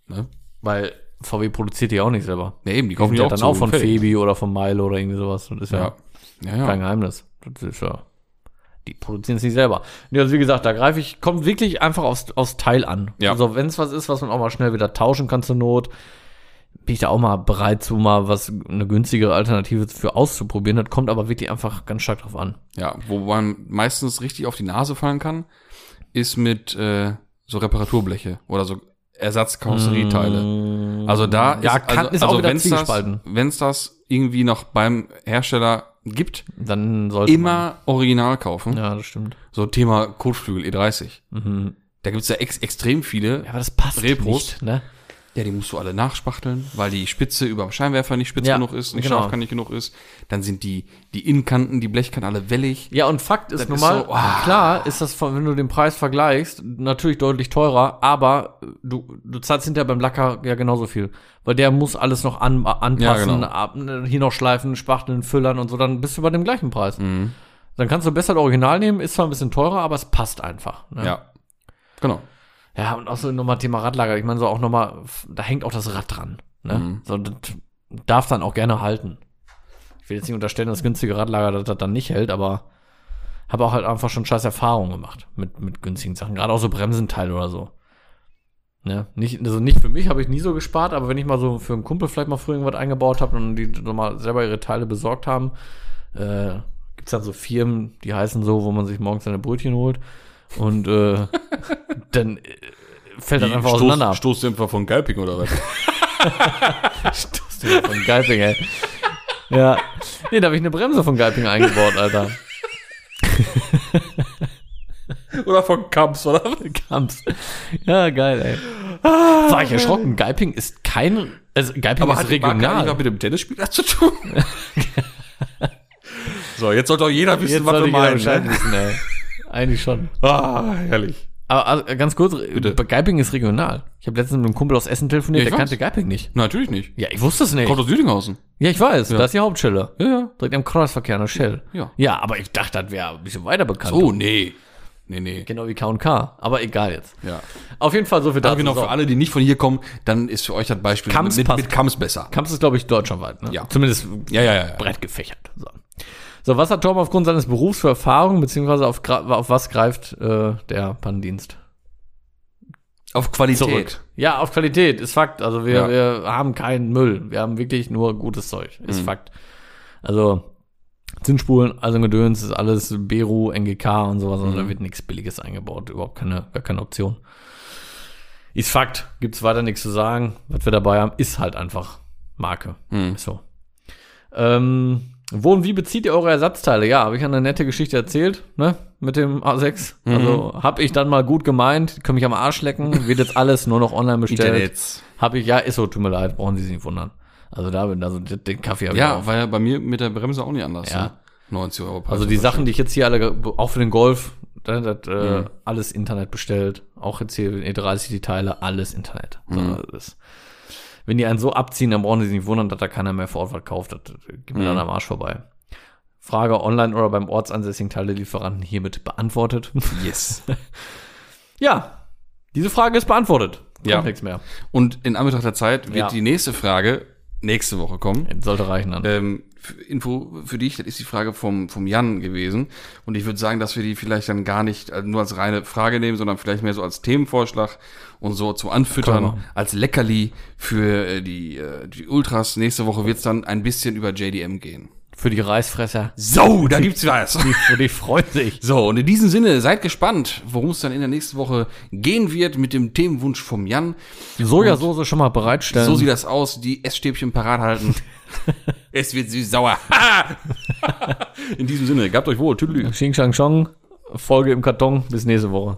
Ne? Weil VW produziert die auch nicht selber. Ja, eben, die Die kaufen die ja auch dann auch von und. Phoebe oder von Milo oder irgendwie sowas. Das ist ja, Ja. Ja, ja. kein Geheimnis. Das ist ja. Die produzieren es nicht selber. Ja, also wie gesagt, da greife ich, kommt wirklich einfach aufs, aufs Teil an. Ja. Also wenn es was ist, was man auch mal schnell wieder tauschen kann zur Not, bin ich da auch mal bereit zu mal was, eine günstigere Alternative für auszuprobieren. Das kommt aber wirklich einfach ganz stark drauf an. Ja, wo man meistens richtig auf die Nase fallen kann, ist mit äh, so Reparaturbleche oder so Ersatzkarosserieteile. Also da Ja, ist, kann- also, ist auch also wieder wenn's das, wenn's das irgendwie noch beim Hersteller gibt, Dann sollte immer original kaufen. man. Ja, das stimmt. So Thema Kotflügel E30. Mhm. Da gibt's ja ex extrem viele. Ja, aber das passt Repros. nicht, ne? Ja, die musst du alle nachspachteln, weil die Spitze über dem Scheinwerfer nicht spitz Ja, genug ist, nicht genau. scharfkantig genug ist. Dann sind die, die Innenkanten, die Blechkanten alle wellig. Ja, und Fakt ist nun mal, so, ah. klar ist das, wenn du den Preis vergleichst, natürlich deutlich teurer, aber du, du zahlst hinterher beim Lacker ja genauso viel. Weil der muss alles noch an, anpassen, Ja, genau. ab, hier noch schleifen, spachteln, füllern und so, dann bist du bei dem gleichen Preis. Mhm. Dann kannst du besser das Original nehmen, ist zwar ein bisschen teurer, aber es passt einfach. Ne? Ja. Genau. Ja, und auch so nochmal Thema Radlager. Ich meine, so auch nochmal, da hängt auch das Rad dran. Ne? Mhm. So, das darf dann auch gerne halten. Ich will jetzt nicht unterstellen, dass günstige Radlager das, das dann nicht hält, aber habe auch halt einfach schon scheiß Erfahrungen gemacht mit, mit günstigen Sachen. Gerade auch so Bremsenteile oder so. Ne? Nicht, also nicht für mich habe ich nie so gespart, aber wenn ich mal so für einen Kumpel vielleicht mal früher irgendwas eingebaut habe und die so mal selber ihre Teile besorgt haben, äh, gibt's dann so Firmen, die heißen so, wo man sich morgens seine Brötchen holt und äh, dann äh, fällt das einfach auseinander. Stoßdämpfer von Galping oder was? Stoßdämpfer von Geiping, ey. Ja. Nee, da habe ich eine Bremse von Geiping eingebaut, Alter. oder von Kamps, oder? Kamps. Ja, geil, ey. War ich erschrocken. Geiping ist kein, also Geiping Aber ist hat regional was mit dem Tennisspieler zu tun? so, jetzt sollte auch jeder wissen, Jetzt was wir meinen. Ne? wissen, ey. Eigentlich schon. Ah, herrlich. Aber also, ganz kurz, Geiping ist regional. Ich habe letztens mit einem Kumpel aus Essen telefoniert, Ja, ich der kannte weiß. Geiping nicht. Natürlich nicht. Ja, ich wusste es nicht. Kommt aus Südinghausen. Ja, ich weiß, da ist die Hauptstelle. Ja, ja. Direkt am Kreuzverkehr an der Shell. Ja. Ja, aber ich dachte, das wäre ein bisschen weiter bekannt. Oh, nee. Nee, nee. Genau wie K&K. Aber egal jetzt. Ja. Auf jeden Fall so viel Da dazu. genau, So. für alle, die nicht von hier kommen, dann ist für euch das Beispiel Kamps mit, passt. mit Kamps besser. Kamps ist, glaube ich, deutschlandweit. Ne? Ja. Zumindest Ja, ja, ja. ja. breit gefächert. So. So, was hat Tom aufgrund seines Berufs für Erfahrung, beziehungsweise auf, auf was greift äh, der Pannendienst Auf Qualität. zurück? Ja, auf Qualität, ist Fakt. Also wir, Ja. wir haben keinen Müll. Wir haben wirklich nur gutes Zeug. Ist Mhm. Fakt. Also Zinsspulen, also Gedöns, ist alles Beru, NGK und sowas. Also da wird nichts Billiges eingebaut. Überhaupt keine, gar keine Option. Ist Fakt. Gibt's weiter nichts zu sagen. Was wir dabei haben, ist halt einfach Marke. Mhm. So. Ähm, wo und wie bezieht ihr eure Ersatzteile? Ja, habe ich eine nette Geschichte erzählt, ne? Mit dem A6. Also habe ich dann mal gut gemeint, können mich am Arsch lecken, wird jetzt alles nur noch online bestellt. Habe ich, ja, ist so, tut mir leid, brauchen Sie sich nicht wundern. Also da, also den Kaffee habe ich Ja, war ja bei mir mit der Bremse auch nicht anders. Ja. Ne? 90 Euro. Also die Sachen, die ich jetzt hier alle, auch für den Golf, das, das, äh, Mhm. alles Internet bestellt. Auch jetzt hier in E30 die Teile, alles Internet. So, Mhm. das, wenn die einen so abziehen, dann brauchen sie sich nicht wundern, dass da keiner mehr vor Ort was kauft. Das geht mir Mhm. dann am Arsch vorbei. Frage online oder beim ortsansässigen Teilelieferanten hiermit beantwortet. Yes. ja, diese Frage ist beantwortet. Kommt Ja. nichts mehr. Und in Anbetracht der Zeit wird Ja. die nächste Frage nächste Woche kommen. Sollte reichen dann. Ähm, Info für dich, das ist die Frage vom, vom Jan gewesen. Und ich würde sagen, dass wir die vielleicht dann gar nicht äh, nur als reine Frage nehmen, sondern vielleicht mehr so als Themenvorschlag und so zum Anfüttern, als Leckerli für äh, die, äh, die Ultras. Nächste Woche wird es dann ein bisschen über JDM gehen. Für die Reißfresser. So, da gibt's was. Die, die freuen sich. So, und in diesem Sinne, seid gespannt, worum es dann in der nächsten Woche gehen wird mit dem Themenwunsch vom Jan. Sojasauce schon mal bereitstellen. So sieht das aus, die Essstäbchen parat halten. es wird süß-sauer. in diesem Sinne, gabt euch wohl. Tüdelü. Xing Shang Chong. Folge im Karton. Bis nächste Woche.